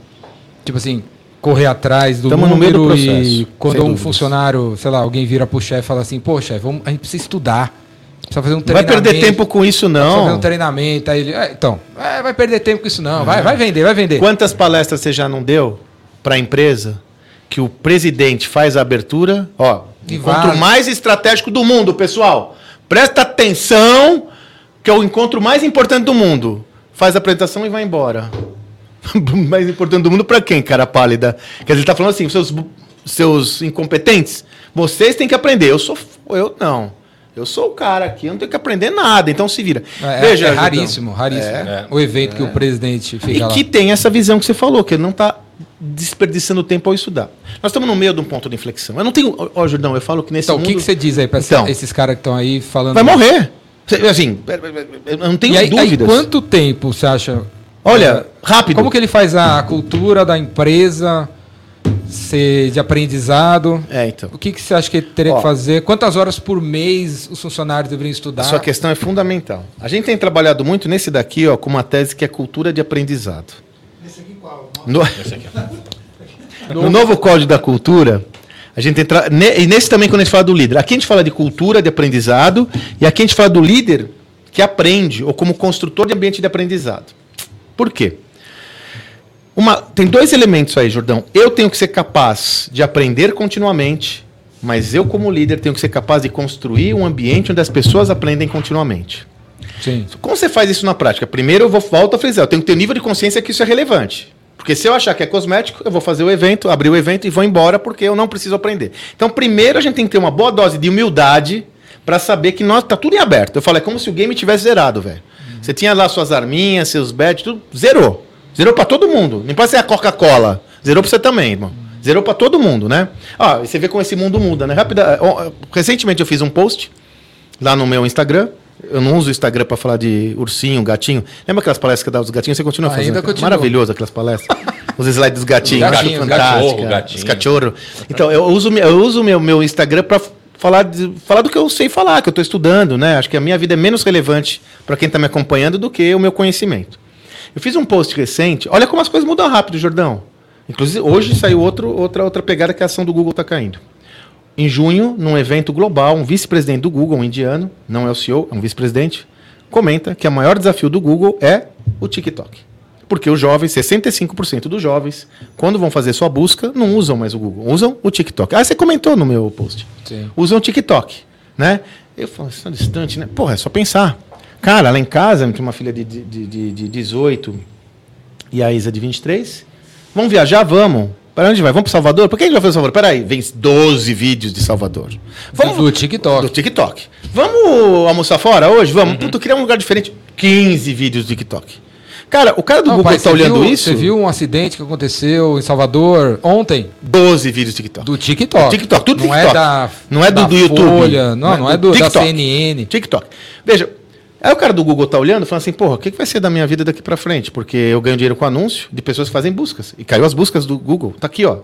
tipo assim, correr atrás do Tamo número do e processo, quando sem um funcionário, sei lá, alguém vira pro chefe e fala assim, pô, chefe, a gente precisa estudar, precisa fazer um Não vai treinamento. perder tempo com isso, precisa fazer não. um treinamento, aí ele, "É, então, é, vai perder tempo com isso não, vai, vai vender, vai vender. Quantas palestras você já não deu para a empresa que o presidente faz a abertura? Ó, E encontro mais estratégico do mundo, pessoal. Presta atenção, que é o encontro mais importante do mundo. Faz a apresentação e vai embora. mais importante do mundo para quem, cara pálida? Quer dizer, ele tá falando assim, seus, seus incompetentes, vocês têm que aprender. Eu sou. Eu não. Eu sou o cara aqui, eu não tenho que aprender nada, então se vira. É, Veja, é raríssimo, raríssimo. É. O evento que o presidente fica E lá. que tem essa visão que você falou, que ele não está desperdiçando tempo ao estudar. Nós estamos no meio de um ponto de inflexão. Eu não tenho. Ó, ó, Jordão, eu falo que nesse Então, o mundo. que, que você diz aí pra Então. esses caras que estão aí falando? Vai morrer. Assim, eu não tenho E aí, aí dúvidas. quanto tempo você acha? Olha, é, rápido. Como que ele faz a cultura da empresa ser de aprendizado? É, então. O que, que você acha que ele teria Ó. que fazer? Quantas horas por mês os funcionários deveriam estudar? A sua questão é fundamental. A gente tem trabalhado muito nesse daqui, ó, com uma tese que é cultura de aprendizado. No, no novo Código da Cultura, a gente entra. E nesse também, quando a gente fala do líder. Aqui a gente fala de cultura de aprendizado, e aqui a gente fala do líder que aprende, ou como construtor de ambiente de aprendizado. Por quê? Uma, tem dois elementos aí, Jordão. Eu tenho que ser capaz de aprender continuamente, mas eu, como líder, tenho que ser capaz de construir um ambiente onde as pessoas aprendem continuamente. Sim. Como você faz isso na prática? Primeiro, eu vou volto a frisar, eu tenho que ter um nível de consciência que isso é relevante. Porque se eu achar que é cosmético, eu vou fazer o evento, abrir o evento e vou embora porque eu não preciso aprender. Então, primeiro a gente tem que ter uma boa dose de humildade para saber que nós tá tudo em aberto. Eu falo, é como se o game tivesse zerado, velho. Você tinha lá suas arminhas, seus bets, tudo zerou. Zerou para todo mundo. Não pode ser a Coca-Cola. Zerou para você também, irmão. Zerou para todo mundo, né? Ah, e você vê como esse mundo muda, né? Rápida, ó, recentemente eu fiz um post lá no meu Instagram. Eu não uso o Instagram para falar de ursinho, gatinho. Lembra aquelas palestras que eu dava dos gatinhos? Você continua Ainda fazendo? continuo. Maravilhoso aquelas palestras. Os slides dos gatinhos. Fantástica. gatinho. Os cachorro. Então, eu uso, eu uso o meu, meu Instagram para falar, de- falar do que eu sei falar, que eu estou estudando, né? Acho que a minha vida é menos relevante para quem está me acompanhando do que o meu conhecimento. Eu fiz um post recente. Olha como as coisas mudam rápido, Jordão. Inclusive, hoje saiu outro, outra, outra pegada que a ação do Google está caindo. Em junho, num evento global, um vice-presidente do Google, um indiano, não é o CEO, é um vice-presidente, comenta que o maior desafio do Google é o TikTok. Porque os jovens, 65% dos jovens, quando vão fazer sua busca, não usam mais o Google, usam o TikTok. Ah, você comentou no meu post. Sim. Usam o TikTok, né? Eu falo, isso é distante, né? Porra, é só pensar. Cara, lá em casa, tenho uma filha de, de, de, de 18 e a Isa de 23. Vamos viajar? Vamos. Para onde vai? Vamos para Salvador? Por que a gente vai fazer Salvador? Peraí, vem 12 vídeos de Salvador. Vamos Do TikTok. do TikTok. Vamos almoçar fora hoje? Vamos. Puta, eu queria um lugar diferente. 15 vídeos do TikTok. Cara, o cara do Não, Google pai, tá olhando viu, isso. Você viu um acidente que aconteceu em Salvador ontem? 12 vídeos do TikTok. Do TikTok. TikTok, tudo não TikTok. É da, Não é do- da do YouTube. Folha, não, não é do, da TikTok. CNN. TikTok. Veja, aí o cara do Google tá olhando e falando assim, porra, o que, que vai ser da minha vida daqui pra frente? Porque eu ganho dinheiro com anúncio de pessoas que fazem buscas. E caiu as buscas do Google. Tá aqui, ó.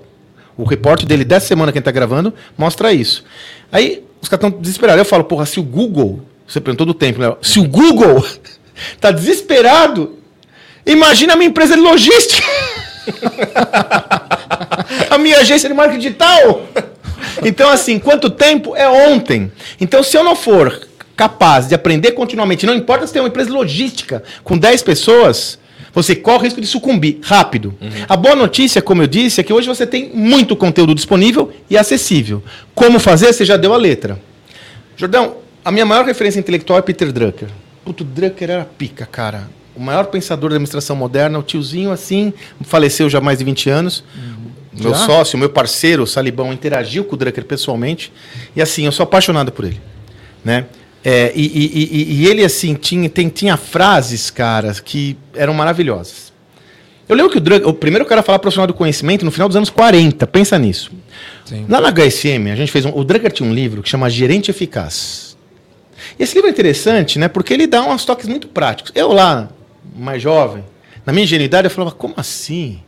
O reporte dele dessa semana que a gente tá gravando mostra isso. Aí os caras estão desesperados. Eu falo, porra, se o Google. Você perguntou do tempo, né? Se o Google tá desesperado, imagina a minha empresa de logística. a minha agência de marketing digital. Então, assim, quanto tempo é ontem? Então, se eu não for capaz de aprender continuamente, não importa se tem uma empresa logística com 10 pessoas, você corre o risco de sucumbir rápido. A boa notícia, como eu disse, é que hoje você tem muito conteúdo disponível e acessível. Como fazer? Você já deu a letra. Jordão, a minha maior referência intelectual é Peter Drucker. Puto, Drucker era pica, cara. o maior pensador da administração moderna, o tiozinho assim, faleceu já há mais de 20 anos. Meu Já? sócio, meu parceiro, o Salibão, interagiu com o Drucker pessoalmente. E assim, eu sou apaixonado por ele. Né? É, e, e- e- e ele, assim, tinha, tem- tinha frases, cara, que eram maravilhosas. Eu lembro que o Drucker, o primeiro cara a falar profissional do conhecimento no final dos anos 40, pensa nisso. Sim. Lá na HSM, a gente fez um. O Drucker tinha um livro que chama Gerente Eficaz. E esse livro é interessante, né? Porque ele dá uns toques muito práticos. Eu lá, mais jovem, na minha ingenuidade, eu falava, como assim?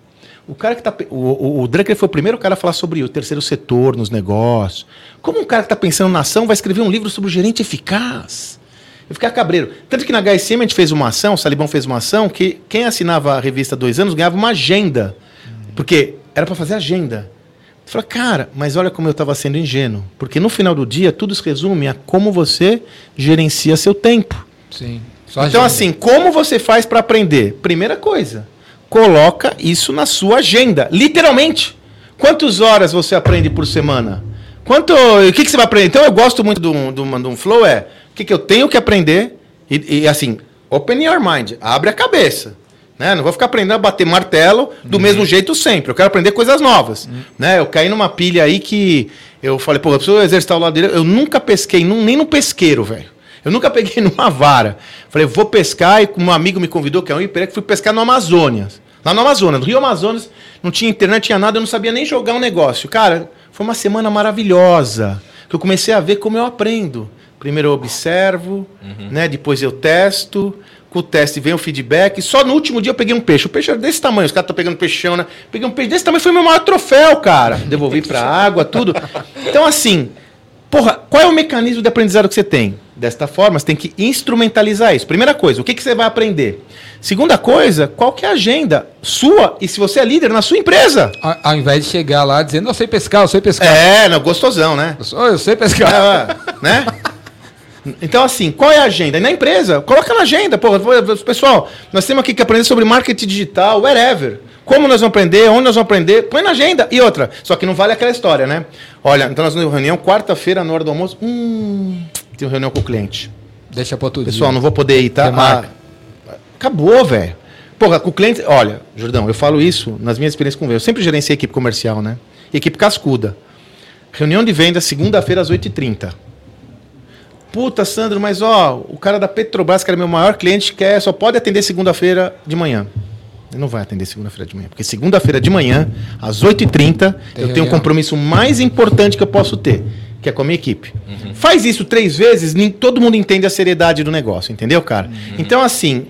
O cara que tá. O, o, o Drucker foi o primeiro cara a falar sobre o terceiro setor nos negócios. Como um cara que está pensando na ação vai escrever um livro sobre o gerente eficaz? Eu fiquei cabreiro. Tanto que na HSM a gente fez uma ação, o Salibão fez uma ação, que quem assinava a revista há dois anos ganhava uma agenda. Porque era para fazer agenda. Eu falei, cara, mas olha como eu estava sendo ingênuo. Porque no final do dia, tudo se resume a como você gerencia seu tempo. Sim. Então, agenda. assim, como você faz para aprender? Primeira coisa, coloca isso na sua agenda. Literalmente. Quantas horas você aprende por semana? Quanto, o que, que você vai aprender? Então, eu gosto muito do um flow, é o que, que eu tenho que aprender e, e, assim, open your mind, abre a cabeça. Né? Não vou ficar aprendendo a bater martelo do mesmo jeito sempre. Eu quero aprender coisas novas. Né? Eu caí numa pilha aí que eu falei, pô, eu preciso exercitar o lado direito. Eu nunca pesquei, nem no pesqueiro, velho. Eu nunca peguei numa vara. Falei, vou pescar, e um amigo me convidou, que é um que fui pescar no Amazonas. Lá no Amazonas, no Rio Amazonas, não tinha internet, tinha nada, eu não sabia nem jogar um negócio. Cara, foi uma semana maravilhosa. Que eu comecei a ver como eu aprendo. Primeiro eu observo, né? Depois eu testo. Com o teste vem o feedback. Só no último dia eu peguei um peixe. O peixe era desse tamanho. Os caras estão pegando peixão, né? Peguei um peixe desse tamanho, foi meu maior troféu, cara. Devolvi pra água, tudo. Então, assim, Porra, qual é o mecanismo de aprendizado que você tem? Desta forma, você tem que instrumentalizar isso. Primeira coisa, o que, que você vai aprender? Segunda coisa, qual que é a agenda sua e se você é líder na sua empresa? Ao, ao invés de chegar lá dizendo, eu sei pescar, eu sei pescar. É, não, gostosão, né? Eu, sou, eu sei pescar. É, né? Então, assim, qual é a agenda? E na empresa, coloca na agenda. Porra, pessoal, nós temos aqui que aprender sobre marketing digital, wherever. Como nós vamos aprender, onde nós vamos aprender, põe na agenda. E outra, só que não vale aquela história, né? Olha, então nós temos reunião quarta-feira na hora do almoço. Hum, tem reunião com o cliente. Deixa pra outro Pessoal, dia. não vou poder ir, tá? Ah, acabou, velho. Porra, com o cliente. Olha, Jordão, eu falo isso nas minhas experiências com o Eu sempre gerenciei equipe comercial, né? Equipe cascuda. Reunião de venda, segunda-feira às 8h30. Puta, Sandro, mas ó, o cara da Petrobras, que era meu maior cliente, quer, só pode atender segunda-feira de manhã. Ele não vai atender segunda-feira de manhã, porque segunda-feira de manhã, às 8h30, eu tenho um reunião. compromisso mais importante que eu posso ter, que é com a minha equipe. Faz isso três vezes, nem todo mundo entende a seriedade do negócio, entendeu, cara? Então, assim,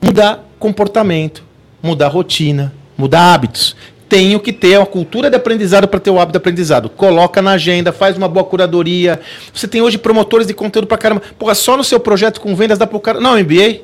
mudar comportamento, mudar rotina, mudar hábitos. Tenho que ter uma cultura de aprendizado para ter o hábito de aprendizado. Coloca na agenda, faz uma boa curadoria. Você tem hoje promotores de conteúdo para caramba. Porra, só no seu projeto com vendas dá para o cara. Não, MBA.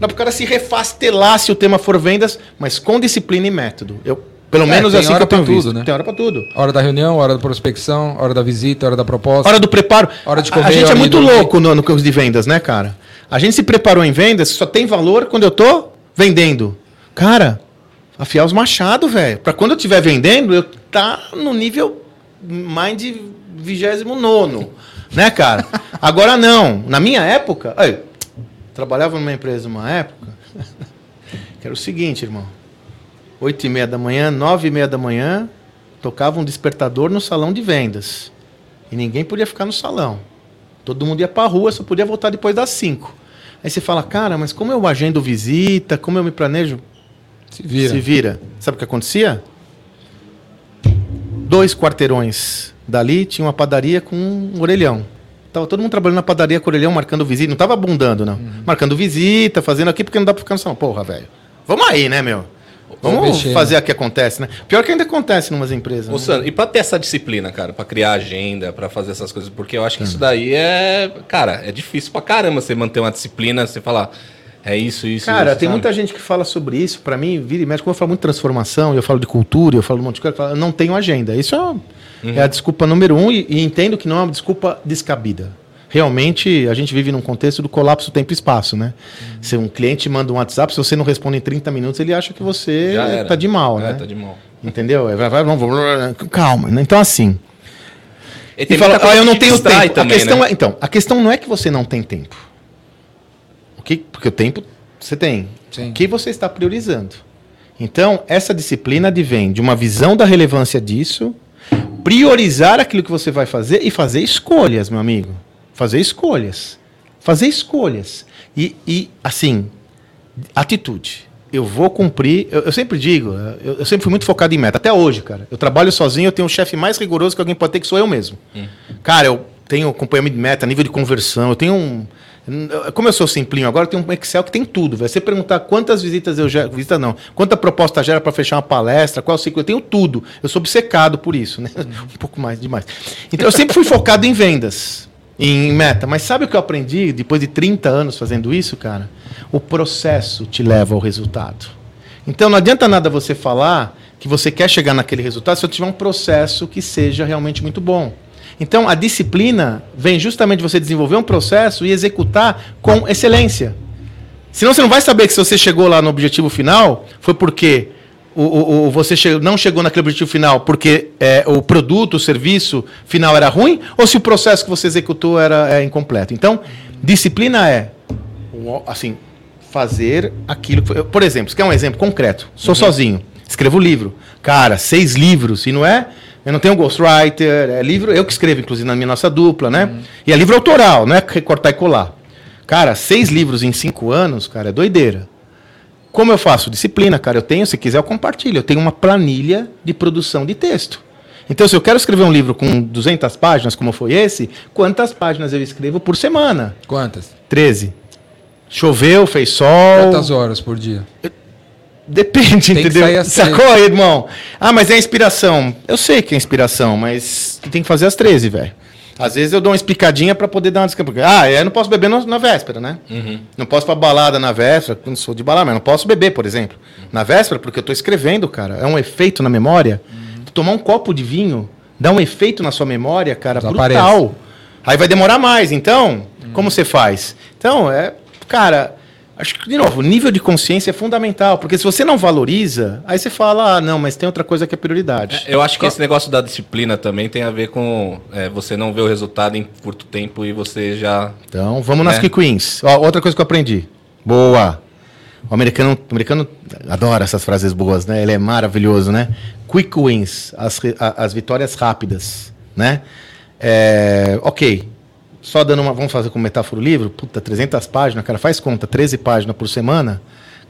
Dá para o cara se refastelar se o tema for vendas, mas com disciplina e método. Eu, pelo É, menos é assim que hora eu tenho pra visto. tudo, né? Tem hora para tudo. Hora da reunião, hora da prospecção, hora da visita, hora da proposta. Hora do preparo. Hora de A- comer, a gente é muito louco no, no curso de vendas, né, cara? A gente se preparou em vendas, só tem valor quando eu tô vendendo. Cara, afiar os machados, velho. Pra quando eu estiver vendendo, eu tá no nível mais de 29, né, cara? Agora não. Na minha época, aí, trabalhava numa empresa numa época, que era o seguinte, irmão. Oito e meia da manhã, nove e meia da manhã, tocava um despertador no salão de vendas. E ninguém podia ficar no salão. Todo mundo ia pra rua, só podia voltar depois das 5. Aí você fala, cara, mas como eu agendo visita, como eu me planejo? Se vira. Se vira. Sabe o que acontecia? Dois quarteirões dali tinha uma padaria com um orelhão. Tava todo mundo trabalhando na padaria com orelhão, marcando visita. Não tava abundando, não. Marcando visita, fazendo aqui, porque não dá pra ficar no salão. Porra, velho. Vamos aí, né, meu? Vamos mexer, fazer o que acontece, né? Pior que ainda acontece em umas empresas. Ô, né? Sandro, e pra ter essa disciplina, cara, pra criar agenda, pra fazer essas coisas, porque eu acho que isso daí é. Cara, é difícil pra caramba você manter uma disciplina, você falar, é isso, isso. Cara, isso, tem sabe? muita gente que fala sobre isso. Pra mim, vira e mexe, como eu falo muito de transformação, eu falo de cultura, eu falo um monte de coisa, eu, falo, eu não tenho agenda. Isso é, é a desculpa número um e, e entendo que não é uma desculpa descabida. Realmente, a gente vive num contexto do colapso tempo e espaço, né? Se um cliente manda um WhatsApp, se você não responde em 30 minutos, ele acha que você tá de mal, É, né? tá de mal. Entendeu? É, Vai, vai, calma. né? Então, assim. E E fala, ah, eu não tenho tempo. também, a questão né? é, então, a questão não é que você não tem tempo. O que, porque o tempo Você tem. Sim. O que você está priorizando? Então, essa disciplina advém de uma visão da relevância disso, priorizar aquilo que você vai fazer e fazer escolhas, meu amigo. Fazer escolhas. Fazer escolhas. E, e assim, atitude. Eu vou cumprir. Eu, eu sempre digo, eu, eu sempre fui muito focado em meta. Até hoje, cara. Eu trabalho sozinho, eu tenho um chefe mais rigoroso que alguém pode ter, que sou eu mesmo. Cara, eu tenho acompanhamento de meta, nível de conversão, eu tenho um. Como eu sou simplinho agora, eu tenho um Excel que tem tudo. Vai você perguntar quantas visitas eu gero. Visita não. Quanta proposta gera para fechar uma palestra, qual ciclo. Eu tenho tudo. Eu sou obcecado por isso, né? Um pouco mais demais. Então eu sempre fui focado em vendas, em meta. Mas sabe o que eu aprendi depois de 30 anos fazendo isso, cara? O processo te leva ao resultado. Então não adianta nada você falar que você quer chegar naquele resultado se você tiver um processo que seja realmente muito bom. Então, a disciplina vem justamente você desenvolver um processo e executar com excelência. Senão você não vai saber que se você chegou lá no objetivo final, foi porque o, o, o você che não chegou naquele objetivo final porque é, o produto, o serviço final era ruim, ou se o processo que você executou era é, incompleto. Então, disciplina é, assim, fazer aquilo. Que, por exemplo, você quer um exemplo concreto? Sou uhum. sozinho, escrevo livro. Cara, seis livros, e não é eu não tenho ghostwriter, é livro, eu que escrevo, inclusive, na minha nossa dupla, né? Uhum. E é livro autoral, não é recortar e colar. Cara, seis livros em cinco anos, cara, é doideira. Como eu faço? Disciplina, cara. Eu tenho, se quiser, eu compartilho. Eu tenho uma planilha de produção de texto. Então, se eu quero escrever um livro com 200 páginas, como foi esse, quantas páginas eu escrevo por semana? Quantas? 13. Choveu, fez sol. Quantas horas por dia? Eu Depende, tem entendeu? Sacou, irmão? Ah, mas é inspiração. Eu sei que é inspiração, mas tem que fazer às 13, velho. Às vezes eu dou uma explicadinha para poder dar uma desculpa. Ah, eu não posso beber no, na véspera, né? Uhum. Não posso pra balada na véspera, não sou de balada, mas não posso beber, por exemplo. Na véspera, porque eu tô escrevendo, cara. É um efeito na memória. Uhum. Tomar um copo de vinho dá um efeito na sua memória, cara, brutal. Aí vai demorar mais. Então, uhum. como você faz? Então, é. Cara, Acho que, de novo, o nível de consciência é fundamental, porque se você não valoriza, aí você fala, ah, não, mas tem outra coisa que é prioridade. É, eu acho que esse negócio da disciplina também tem a ver com é, você não ver o resultado em curto tempo e você já. Então, vamos nas é. Quick Wins. Ó, outra coisa que eu aprendi. Boa! O americano, o americano adora essas frases boas, né? Ele é maravilhoso, né? Quick wins, as, as vitórias rápidas, né? É, ok, só dando uma. Vamos fazer como metáfora o livro? Puta, 300 páginas, cara, faz conta, 13 páginas por semana.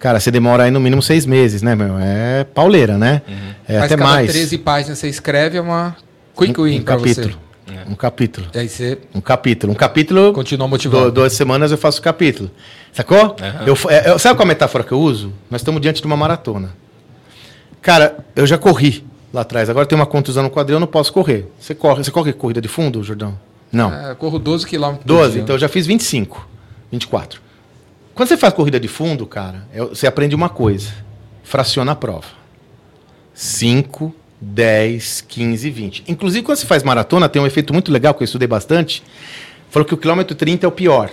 Cara, você demora aí no mínimo seis meses, né, meu? É pauleira, né? Uhum. É Mas até cada mais. 13 páginas você escreve é uma quick win um, um capítulo. Você. É. Um capítulo. E aí você. Um capítulo. Um capítulo. Continua motivado. duas semanas eu faço o capítulo. Sacou? Uhum. Eu, é, eu, sabe qual é a metáfora que eu uso? Nós estamos diante de uma maratona. Cara, eu já corri lá atrás. Agora tem uma contusão no quadril, eu não posso correr. Você corre. Você corre corrida de fundo, Jordão? Não. É, corro 12 km por 12, dia. então eu já fiz 25, 24. Quando você faz corrida de fundo, cara, é, você aprende uma coisa: fraciona a prova. 5, 10, 15, 20. Inclusive, quando você faz maratona, tem um efeito muito legal que eu estudei bastante. Falou que o quilômetro 30 é o pior.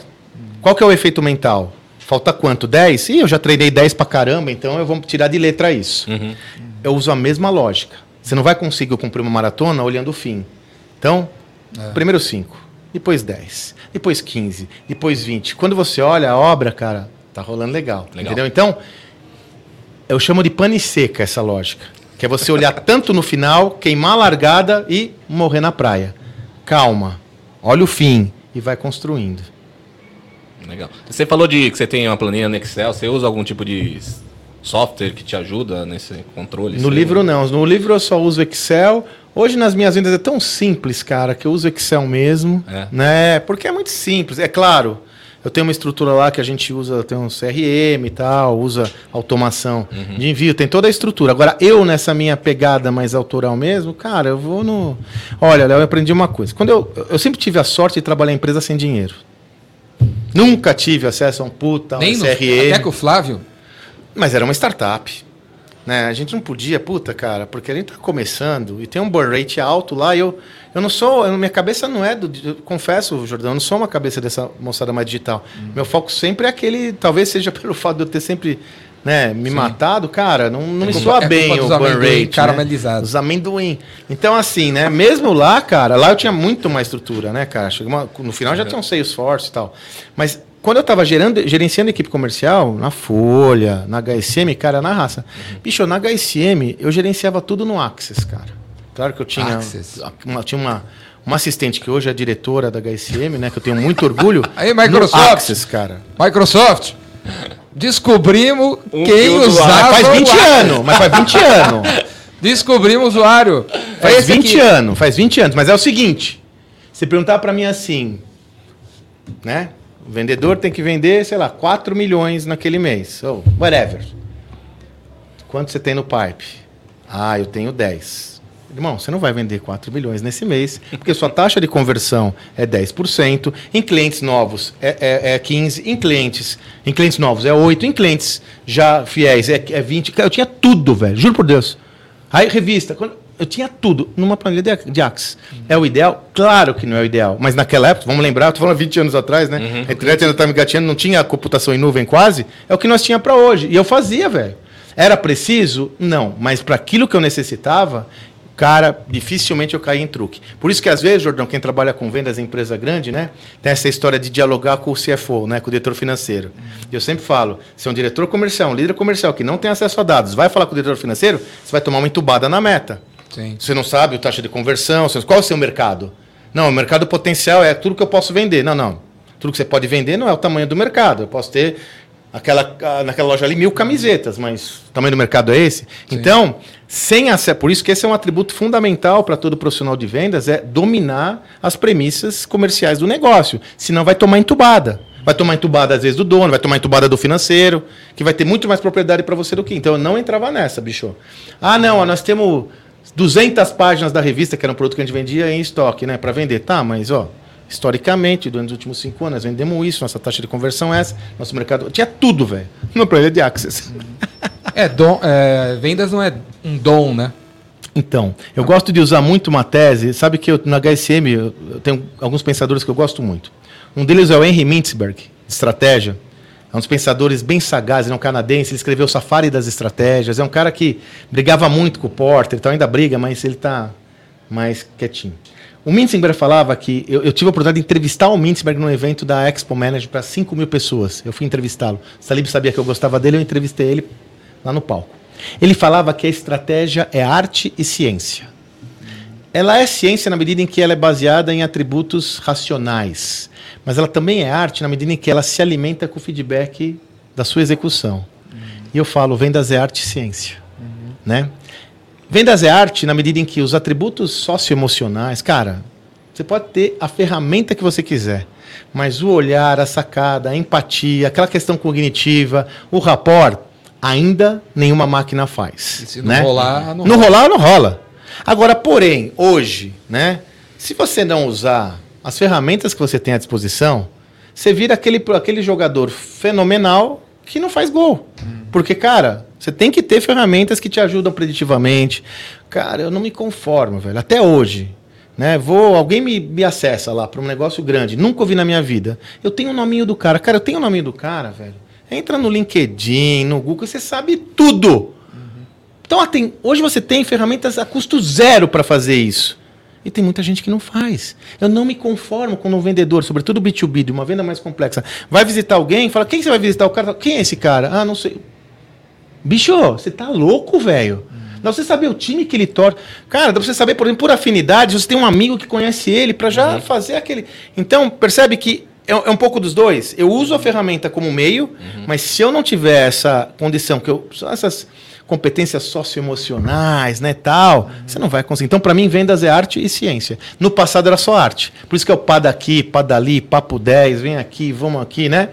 Qual que é o efeito mental? Falta quanto? 10? Ih, eu já treinei 10 pra caramba, então eu vou tirar de letra isso. Uhum. Eu uso a mesma lógica. Você não vai conseguir cumprir uma maratona olhando o fim. Então, é. Primeiro 5, depois 10, depois 15, depois 20. Quando você olha a obra, cara, tá rolando legal. legal. Entendeu? Então, eu chamo de pane seca essa lógica. Que é você olhar tanto no final, queimar a largada e morrer na praia. Calma, olha o fim e vai construindo. Legal. Você falou de que você tem uma planilha no Excel, você usa algum tipo de software que te ajuda nesse controle? No livro não. No livro eu só uso Excel Hoje nas minhas vendas é tão simples, cara, que eu uso Excel mesmo, é. né? Porque é muito simples. É claro, eu tenho uma estrutura lá que a gente usa, tem um CRM e tal, usa automação uhum. de envio, tem toda a estrutura. Agora, eu nessa minha pegada mais autoral mesmo, cara, eu vou no. Olha, Léo, eu aprendi uma coisa. Quando eu, eu sempre tive a sorte de trabalhar em empresa sem dinheiro. Nunca tive acesso a um puta, um Nem CRM. No, até com o Flávio? Mas era uma startup. Né? A gente não podia, puta, cara, porque a gente tá começando e tem um burn rate alto lá. E eu, eu não sou, eu, minha cabeça não é do. Eu confesso, Jordão, eu não sou uma cabeça dessa moçada mais digital. Uhum. Meu foco sempre é aquele, talvez seja pelo fato de eu ter sempre né, me Sim. matado, cara, não, não é me soa é bem o burn rate. Caramelizado. Né? Os amendoim. Então, assim, né, mesmo lá, cara, lá eu tinha muito mais estrutura, né, cara? No final já tinha um Salesforce e tal. Mas quando eu tava gerando, gerenciando equipe comercial, na Folha, na HSM, cara, na raça. Bicho, na HSM, eu gerenciava tudo no Access, cara. Claro que eu tinha uma, tinha uma, uma assistente que hoje é diretora da HSM, né? Que eu tenho muito orgulho. Aí, Microsoft. Access, cara. Microsoft. Descobrimos um quem usava. Faz 20 anos, mas faz 20 anos. Descobrimos o usuário. Faz 20 aqui. anos, faz 20 anos. Mas é o seguinte: se perguntar para mim assim, né? O vendedor tem que vender, sei lá, 4 milhões naquele mês. Ou oh, whatever. Quanto você tem no pipe? Ah, eu tenho 10. Irmão, você não vai vender 4 milhões nesse mês, porque sua taxa de conversão é 10%, em clientes novos é, é, é 15%, em clientes, em clientes novos é 8%, em clientes já fiéis é, é 20%. Eu tinha tudo, velho, juro por Deus. Aí, revista, quando, eu tinha tudo numa planilha de, de Axis. É o ideal? Claro que não é o ideal. Mas naquela época, vamos lembrar, eu tô falando 20 anos atrás, né? Uhum. A internet ainda estava engatinhando, não tinha computação em nuvem quase. É o que nós tinha para hoje. E eu fazia, velho. Era preciso? Não. Mas para aquilo que eu necessitava, cara, dificilmente eu caí em truque. Por isso que às vezes, Jordão, quem trabalha com vendas em empresa grande, né, tem essa história de dialogar com o CFO, né, com o diretor financeiro. Eu sempre falo, se é um diretor comercial, um líder comercial que não tem acesso a dados, vai falar com o diretor financeiro, você vai tomar uma entubada na meta. Sim. Você não sabe a taxa de conversão, qual é o seu mercado? Não, o mercado potencial é tudo que eu posso vender. Não, não. Tudo que você pode vender não é o tamanho do mercado. Eu posso ter aquela, naquela loja ali mil camisetas, mas o tamanho do mercado é esse. Sim. Então, sem acesso, por isso que esse é um atributo fundamental para todo profissional de vendas, é dominar as premissas comerciais do negócio. Senão vai tomar entubada. Vai tomar entubada, às vezes, do dono, vai tomar entubada do financeiro, que vai ter muito mais propriedade para você do que. Então, eu não entrava nessa, bicho. Ah, não, nós temos 200 páginas da revista, que era um produto que a gente vendia em estoque, né, para vender. Tá, mas ó, historicamente, durante os últimos cinco anos, vendemos isso, nossa taxa de conversão é essa, nosso mercado. Tinha tudo, velho. No projeto de Access. É, dom, é, vendas não é um dom, né? Então, eu gosto de usar muito uma tese. Sabe que eu, na HSM eu, eu tenho alguns pensadores que eu gosto muito. Um deles é o Henry Mintzberg, de estratégia. É um dos pensadores bem sagazes, é um canadense, ele escreveu o Safari das Estratégias, é um cara que brigava muito com o Porter, então ainda briga, mas ele está mais quietinho. O Mintzberg falava que eu, eu, tive a oportunidade de entrevistar o Mintzberg num evento da Expo Manager para 5 mil pessoas. Eu fui entrevistá-lo. O Salib sabia que eu gostava dele, eu entrevistei ele lá no palco. Ele falava que a estratégia é arte e ciência. Ela é ciência na medida em que ela é baseada em atributos racionais mas ela também é arte na medida em que ela se alimenta com o feedback da sua execução. Uhum. E eu falo, vendas é arte e ciência. Uhum. Né? Vendas é arte na medida em que os atributos socioemocionais, cara, você pode ter a ferramenta que você quiser, mas o olhar, a sacada, a empatia, aquela questão cognitiva, o rapport, ainda nenhuma máquina faz. E se não né? rolar, não, não rola. rolar, não rola. Agora, porém, hoje, né? Se você não usar as ferramentas que você tem à disposição, você vira aquele, aquele jogador fenomenal que não faz gol. Hum. Porque, cara, você tem que ter ferramentas que te ajudam preditivamente. Cara, eu não me conformo, velho. Até hoje. Né? Vou, alguém me, me acessa lá para um negócio grande, nunca ouvi na minha vida. Eu tenho o nominho do cara. Cara, eu tenho o nominho do cara, velho. Entra no LinkedIn, no Google, você sabe tudo. Uhum. Então, tem, hoje você tem ferramentas a custo zero para fazer isso. E tem muita gente que não faz. Eu não me conformo quando um vendedor, sobretudo B2B, de uma venda mais complexa, vai visitar alguém, fala: quem você vai visitar? O cara quem é esse cara? Ah, não sei. Bicho, você tá louco, velho. Dá pra você saber o time que ele torce. Cara, dá pra você saber, por exemplo, por afinidade, você tem um amigo que conhece ele para já uhum. fazer aquele. Então, percebe que é, é, um pouco dos dois. Eu uso a ferramenta como meio, uhum. mas se eu não tiver essa condição, que eu. Essas competências socioemocionais, né, tal, uhum. você não vai conseguir. Então, para mim, vendas é arte e ciência. No passado era só arte. Por isso que é o pá daqui, pá dali, papo 10, vem aqui, vamos aqui, né?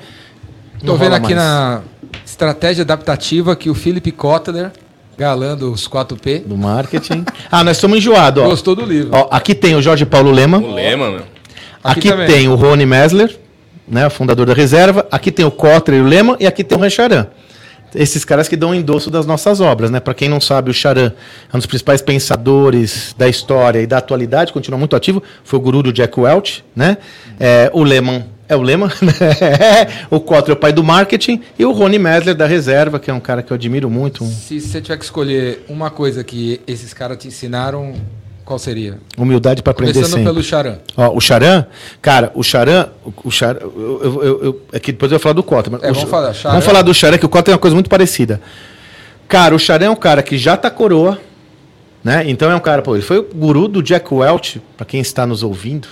Estou vendo aqui mais. na estratégia adaptativa que o Philip Kotler, galando os 4P. Do marketing. ah, nós estamos enjoados. Gostou do livro. Ó, aqui tem o Jorge Paulo Lema. O Lema, meu. Aqui, aqui tem o Rony Mesler, né, fundador da reserva. Aqui tem o Kotler e o Lema. E aqui tem o Rancharan esses caras que dão endosso das nossas obras, né? Para quem não sabe, o Charan é um dos principais pensadores da história e da atualidade, continua muito ativo, foi o guru do Jack Welch, né? É, o Lehman é o Lehman, né? o Kotler é o pai do marketing e o Rony Mesler da reserva, que é um cara que eu admiro muito. Se você tiver que escolher uma coisa que esses caras te ensinaram, Qual seria? Humildade para aprender Começando sempre. pelo Charan. Ó, o Charan, cara, o Charan, o, Charan, eu, eu, eu, eu- é que depois eu vou falar do Cota. mas É, o vamos falar, Charan. vamos falar do Charan, que o Cota é uma coisa muito parecida. Cara, o Charan é um cara que já tá coroa, né? Então é um cara, pô, ele foi o guru do Jack Welch, para quem está nos ouvindo.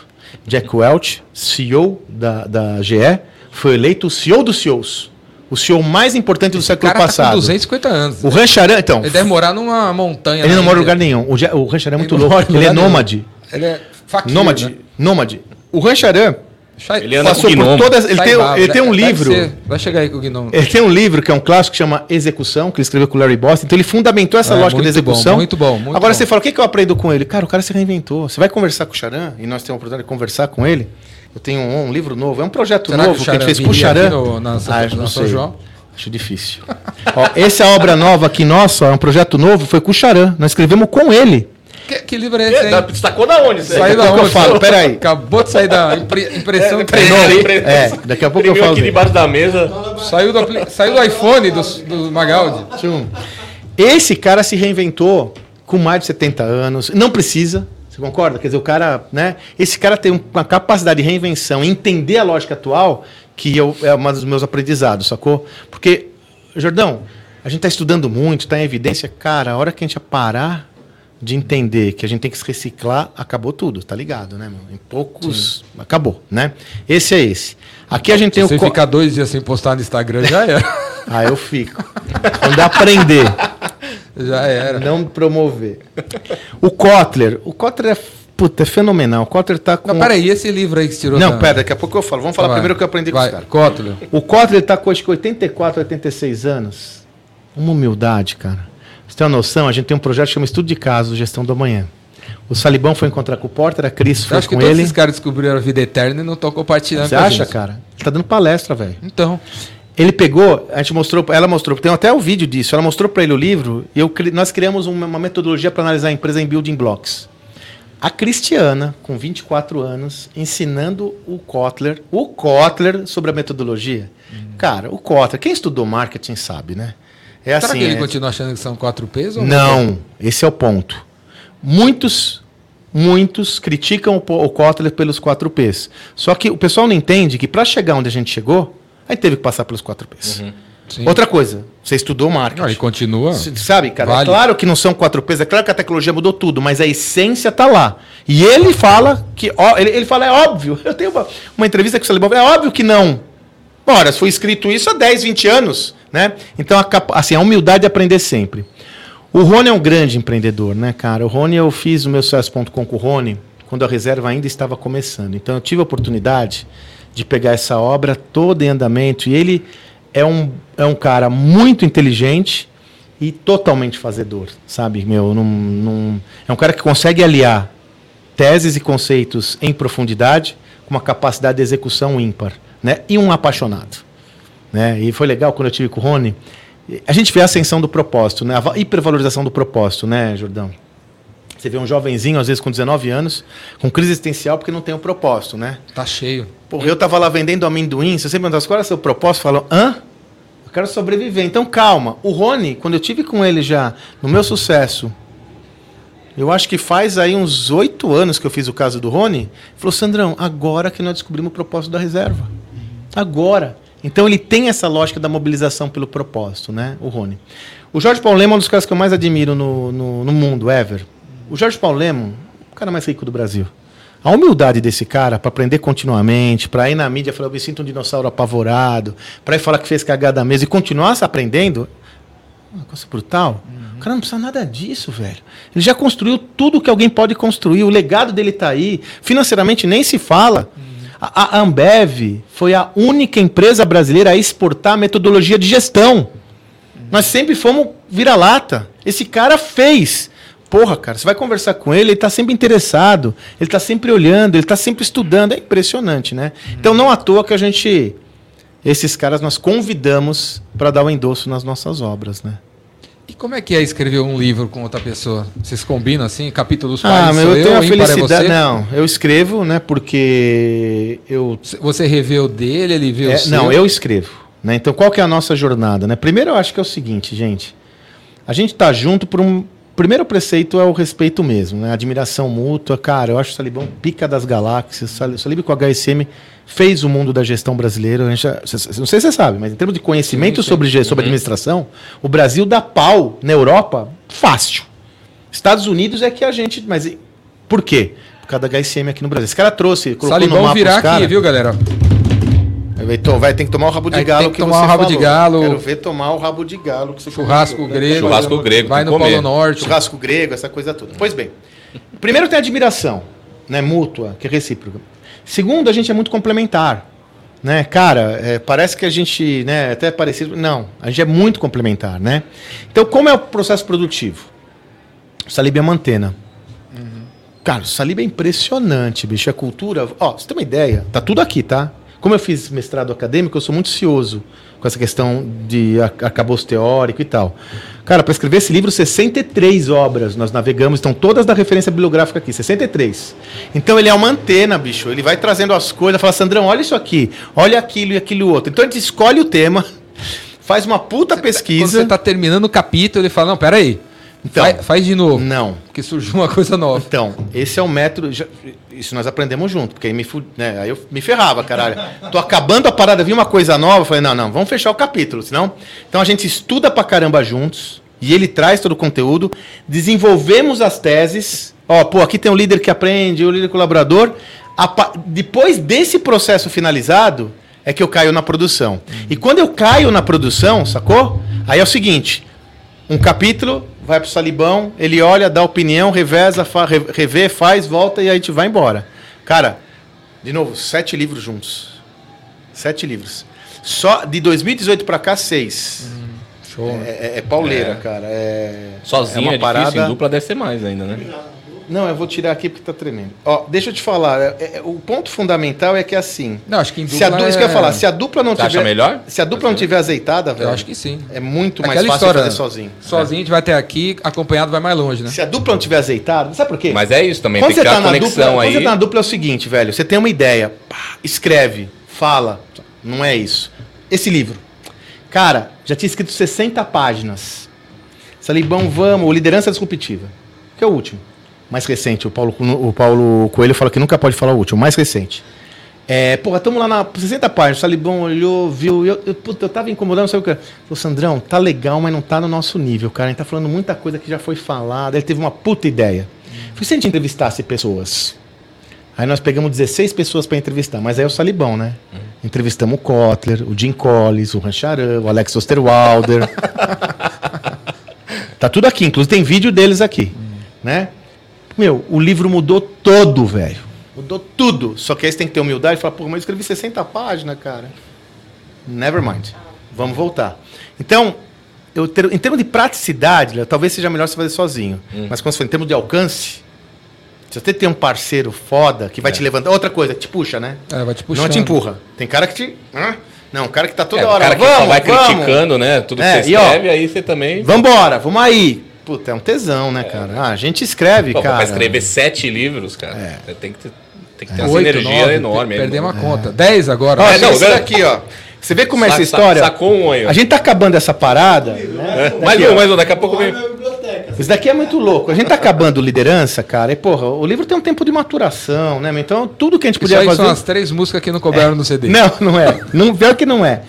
Jack Welch, CEO da, da GE, foi eleito o CEO dos CEOs. O CEO mais importante do século cara tá passado. com 250 anos. O Ran Charan, então, Ele deve morar numa montanha. ele não mora em lugar nenhum. O, o Ran Charan é muito louco, ele é lugar nenhum. nômade. Ele é faquir, Nômade, né? nômade. O Ran Charan, Chai- Ele anda passou com por todas. Ele, Sai tem, ele tem um deve- livro. ser. Vai chegar aí com o Gnome. Ele tem um livro que é um clássico que chama Execução, que ele escreveu com o Larry Boston. Então ele fundamentou essa É, lógica da muito bom, execução. muito bom, muito Agora bom. você fala, o que, que eu aprendo com ele? Cara, o cara se reinventou. Você vai conversar com o Charan, e nós temos a oportunidade de conversar com ele. Eu tenho um, um livro novo, é um projeto Será que novo o que, a gente fez com o Charan. no- na Santa- Ah, na não São sei. João? Acho difícil. Ó, essa obra nova aqui nossa, é um projeto novo, foi com o Charan. Nós escrevemos com ele. Que, que livro é esse aí? Destacou da onde? Saiu a da onde? eu falo, peraí. Acabou de sair da impre- impressão. É, de novo, novo. impre- É, daqui a pouco eu falo aqui debaixo da mesa. Saiu do, saiu do iPhone do, do Magaldi. Tchum. Esse cara se reinventou com mais de 70 anos. Não precisa. Você concorda? Quer dizer, o cara, né? Esse cara tem uma capacidade de reinvenção, entender a lógica atual, que eu, é um dos meus aprendizados, sacou? Porque, Jordão, a gente está estudando muito, está em evidência. Cara, a hora que a gente parar de entender que a gente tem que se reciclar, acabou tudo, tá ligado, né, meu? Em poucos. Acabou, né? Esse é esse. Aqui a gente tem Se o. você ficar dois dias sem postar no Instagram, já era. Ah, eu fico. Quando aprender. já era. Não promover. O Kotler. O Kotler é, puta, é fenomenal. O Kotler tá com. Não, peraí, esse livro aí que você tirou Não, da- pera, daqui a pouco eu falo. Vamos falar Vai. primeiro o que eu aprendi com Vai, os caras. Kotler. O Kotler tá com acho que 84, 86 anos. Uma humildade, cara. Você tem uma noção? A gente tem um projeto que chama Estudo de Caso, Gestão do Amanhã. O Salibão foi encontrar com o Porter, a Cris foi acho que com todos ele. esses caras descobriram a vida eterna e não estão compartilhando Você com acha, gente. cara? Ele tá dando palestra, velho. Então, Ele pegou, a gente mostrou, ela mostrou, tem até o vídeo disso. Ela mostrou para ele o livro e eu, nós criamos uma, uma metodologia para analisar a empresa em building blocks. A Cristiana, com 24 anos, ensinando o Kotler, o Kotler sobre a metodologia. Cara, o Kotler, quem estudou marketing sabe, né? É será assim. que ele é- continua achando que são quatro P's? Ou não, esse é o ponto. Muitos, muitos criticam o, o Kotler pelos 4 Ps. Só que o pessoal não entende que para chegar onde a gente chegou, aí teve que passar pelos 4 Ps. Sim. Outra coisa, você estudou marketing. Não, ele continua. Sabe, cara, Vale. é claro que não são 4 Ps, é claro que a tecnologia mudou tudo, mas a essência tá lá. E ele fala que, ó, ele, ele fala, é óbvio. Eu tenho uma, uma entrevista com o Salibão, é óbvio que não. Ora, foi escrito isso há 10, 20 anos, né? Então, a, assim, a humildade de aprender sempre. O Rony é um grande empreendedor, né, cara? O Rony, eu fiz o meu sucesso.com com o Rony quando a reserva ainda estava começando. Então, eu tive a oportunidade de pegar essa obra toda em andamento. E ele é um, é um cara muito inteligente e totalmente fazedor, sabe? Meu, não, não- é um cara que consegue aliar teses e conceitos em profundidade com uma capacidade de execução ímpar, né? E um apaixonado, né? E foi legal quando eu tive com o Rony, a gente vê a ascensão do propósito, né? A va- hipervalorização do propósito, né, Jordão? Você vê um jovenzinho, às vezes com 19 anos, com crise existencial porque não tem um propósito, né? Tá cheio. Porra, eu tava lá vendendo amendoim, você sempre pergunta, qual é o seu propósito? Falam, hã? Eu quero sobreviver. Então, calma. O Rony, quando eu tive com ele já no meu sucesso, eu acho que faz aí uns oito anos que eu fiz o caso do Rony, falou, Sandrão, agora que nós descobrimos o propósito da reserva. Agora. Então ele tem essa lógica da mobilização pelo propósito, né? O Rony. O Jorge Paulo Lema é um dos caras que eu mais admiro no, no, no mundo, ever. O Jorge Paulo Lema, o cara mais rico do Brasil. A humildade desse cara para aprender continuamente, para ir na mídia falar, eu me sinto um dinossauro apavorado, para ir falar que fez cagada mesmo e continuar aprendendo, uma coisa brutal. O cara não precisa nada disso, velho. Ele já construiu tudo que alguém pode construir. O legado dele está aí. Financeiramente nem se fala. A, a Ambev foi a única empresa brasileira a exportar metodologia de gestão. Nós sempre fomos vira-lata. Esse cara fez. Porra, cara, você vai conversar com ele, ele está sempre interessado, ele está sempre olhando, ele está sempre estudando. É impressionante, né? Então não à toa que a gente. Esses caras nós convidamos para dar o endosso nas nossas obras, né? E como é que é escrever um livro com outra pessoa? Vocês combinam assim? Capítulos Ah, pares mas sou eu tenho a ímpar é felicidade. Não, eu escrevo, né? Porque eu. Você revê o dele, ele vê é, o seu? não, eu escrevo. Né? Então, qual que é a nossa jornada? Né? Primeiro, eu acho que é o seguinte, gente. A gente está junto por um, primeiro preceito é o respeito mesmo, né? Admiração mútua. Cara, eu acho o Salibão pica das galáxias. O Salib com o HSM fez o mundo da gestão brasileira. A gente já- cê- não sei se você sabe, mas em termos de conhecimento Sim, sim. sobre, sobre administração, o Brasil dá pau na Europa fácil. Estados Unidos é que a gente. Mas por quê? Por causa da HSM aqui no Brasil. Esse cara trouxe, colocou no Salibão mapa virar os aqui, cara. viu, galera? Então, vai ter que tomar o rabo de galo tem que que tomar você o rabo de falou. galo. Quero ver tomar o rabo de galo que você Churrasco né? grego. Churrasco grego, Vai tem no comer. Polo Norte. Churrasco grego, essa coisa toda. Pois bem, primeiro tem a admiração, né, mútua, que é recíproca. Segundo, a gente é muito complementar. Né, cara, é, parece que a gente, né, até é parecido. Não, a gente é muito complementar, né? Então, como é o processo produtivo? O Salib é uma antena. Cara, o Salib é impressionante, bicho. A cultura. Ó, você tem uma ideia? Tá tudo aqui, tá? Como eu fiz mestrado acadêmico, eu sou muito cioso com essa questão de arcabouço teórico e tal. Cara, para escrever esse livro, 63 obras nós navegamos, estão todas da referência bibliográfica aqui, 63. Então ele é uma antena, bicho. Ele vai trazendo as coisas, fala, Sandrão, olha isso aqui, olha aquilo e aquilo outro. Então a gente escolhe o tema, faz uma puta Quando pesquisa. você tá terminando o capítulo, ele fala, não, peraí. Então. faz, faz de novo. Não. Porque surgiu uma coisa nova. Então, esse é o método. já- isso nós aprendemos junto, porque aí me, né, aí eu me ferrava, caralho. Tô acabando a parada, vi uma coisa nova, falei, não, não, vamos fechar o capítulo, senão. Então a gente estuda pra caramba juntos, e ele traz todo o conteúdo, desenvolvemos as teses. Ó, pô, aqui tem um líder que aprende, o líder colaborador. Pa- depois desse processo finalizado, é que eu caio na produção. E quando eu caio na produção, sacou? Aí é o seguinte: um capítulo, vai pro Salibão, ele olha, dá opinião, reveza, fa, re- revê, faz, volta e aí a gente vai embora. Cara, de novo, sete livros juntos. Sete livros. Só de 2018 pra cá, seis. Show. É, é- é pauleira, É. cara. É, Sozinho é, uma difícil, em dupla deve ser mais ainda, né? Não, eu vou tirar aqui porque tá tremendo. Ó, deixa eu te falar. é- é- o ponto fundamental é que assim. Não, acho que em Se a, dupla du- isso que eu ia é- falar, se a dupla não Você acha tiver. melhor? Se a dupla não tiver azeitada, velho. Eu acho que sim. É muito mais Aquela fácil história, fazer sozinho. Sozinho a gente vai até aqui, acompanhado vai mais longe, né? Se a dupla não tiver azeitada, sabe por quê? Mas é isso também, Quando tem que tá na conexão dupla, quando aí. você tá na dupla é o seguinte, velho. Você tem uma ideia, pá, escreve, fala. Não é isso. Esse livro. Cara, já tinha escrito 60 páginas. Salibão, vamos, Liderança Disruptiva. Que é o último. Mais recente. O Paulo, o Paulo Coelho fala que nunca pode falar o último. Mais recente. É, porra, estamos lá na 60 páginas. O Salibão olhou, viu. Eu, eu, puta, eu tava incomodando, sabe o que? Falou, Sandrão, tá legal, mas não tá no nosso nível, cara. A gente tá falando muita coisa que já foi falada. Ele teve uma puta ideia. Falei, se a gente entrevistasse pessoas. Aí nós pegamos 16 pessoas para entrevistar, mas aí é o Salibão, né? Entrevistamos o Kotler, o Jim Collins, o Rancharan, o Alex Osterwalder. tá tudo aqui, inclusive tem vídeo deles aqui, né? Meu, o livro mudou todo, velho. Mudou tudo. Só que aí você tem que ter humildade e falar, pô, mas eu escrevi 60 páginas, cara. Never mind. Vamos voltar. Então, eu ter- em termos de praticidade, talvez seja melhor você fazer sozinho. Mas quando você for em termos de alcance, se você tem um parceiro foda que vai te levantar. Outra coisa, te puxa, né? É, vai te puxando. Não te empurra. Tem cara que te. Hã? Não, um cara que tá toda É, o hora. cara que vamos, só vai vamos. criticando, né? Tudo É, que você e ó, escreve, aí você também. Vambora, vamos aí. Puta, é um tesão, né, cara? Ah, a gente escreve, Pô, cara. pra escrever sete livros, cara, você tem que ter, tem que ter essa Oito, energia nove, enorme. per- aí, Perdemos né? a conta. Dez agora. Ó, É, não, esse velho. daqui, ó. Você vê como é essa Sa- história? sa- Sacou um aí, ó. A gente tá acabando essa parada. Né? É, Mais um, mais um, daqui a pouco vem. Isso daqui é muito louco. A gente tá acabando liderança, cara. E, porra, o livro tem um tempo de maturação, né? Então, tudo que a gente Isso podia aí fazer. são as três músicas que não couberam no CD. Não, não é. Não, pior que não é.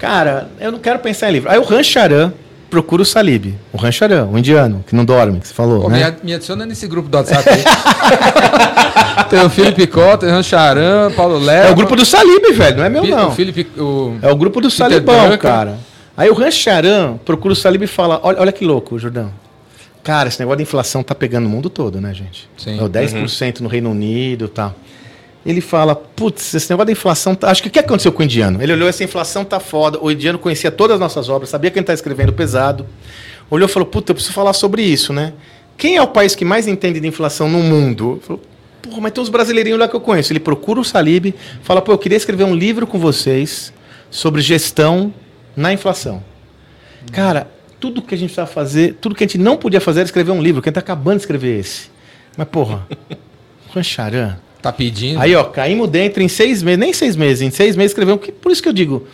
Cara, eu não quero pensar em livro. Aí o Rancharan procura o Salib. O Rancharan, o indiano, que não dorme, que você falou, Pô, né? me, ad- me adiciona nesse grupo do WhatsApp aí. tem o Felipe Cota, Ran Charan, Paulo Leva. É o grupo do Salib, velho, não é meu não. O Felipe. O... É o grupo do Peter Salibão, Duncan. cara. Aí o Rancharan procura o Salib e fala: olha, olha que louco, Jordão. Cara, esse negócio de inflação tá pegando o mundo todo, né, gente? Sim. É o 10% no Reino Unido e tal. Ele fala, putz, esse negócio da inflação. Tá... Acho que o que aconteceu com o indiano? Ele olhou, essa inflação tá foda. O indiano conhecia todas as nossas obras, sabia que ele tá escrevendo pesado. Olhou e falou, puta, eu preciso falar sobre isso, né? Quem é o país que mais entende de inflação no mundo? Falou, porra, mas tem uns brasileirinhos lá que eu conheço. Ele procura o Salib, fala, pô, eu queria escrever um livro com vocês sobre gestão na inflação. Cara, tudo que a gente precisava fazer, tudo que a gente não podia fazer era escrever um livro, que a gente tá acabando de escrever esse. Mas, porra, Rancharan. Tá pedindo. Aí, ó, caímos dentro em seis meses, nem seis meses, em seis meses escrevemos. Que, por isso que eu digo,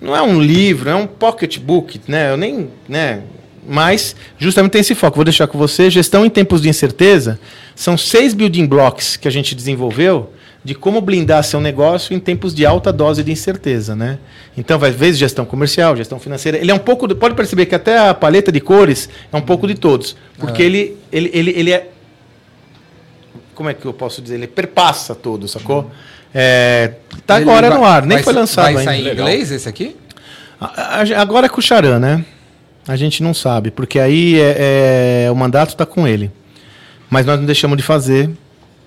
não é um livro, é um pocketbook, né? Eu nem, né? Mas, justamente tem esse foco. Vou deixar com você. Gestão em tempos de incerteza. São seis building blocks que a gente desenvolveu de como blindar seu negócio em tempos de alta dose de incerteza, né? Então, vai ver gestão comercial, gestão financeira. Ele é um pouco, do- pode perceber que até a paleta de cores é um pouco de todos, porque Ah. ele, ele, ele, ele é como é que eu posso dizer? Ele perpassa todo, sacou? É, tá Ele agora vai- no ar, nem vai foi lançado Vai ainda. sair em inglês esse aqui? A- a- Agora é com o Charan, né? A gente não sabe, porque aí é, é- o mandato está com ele. Mas nós não deixamos de fazer,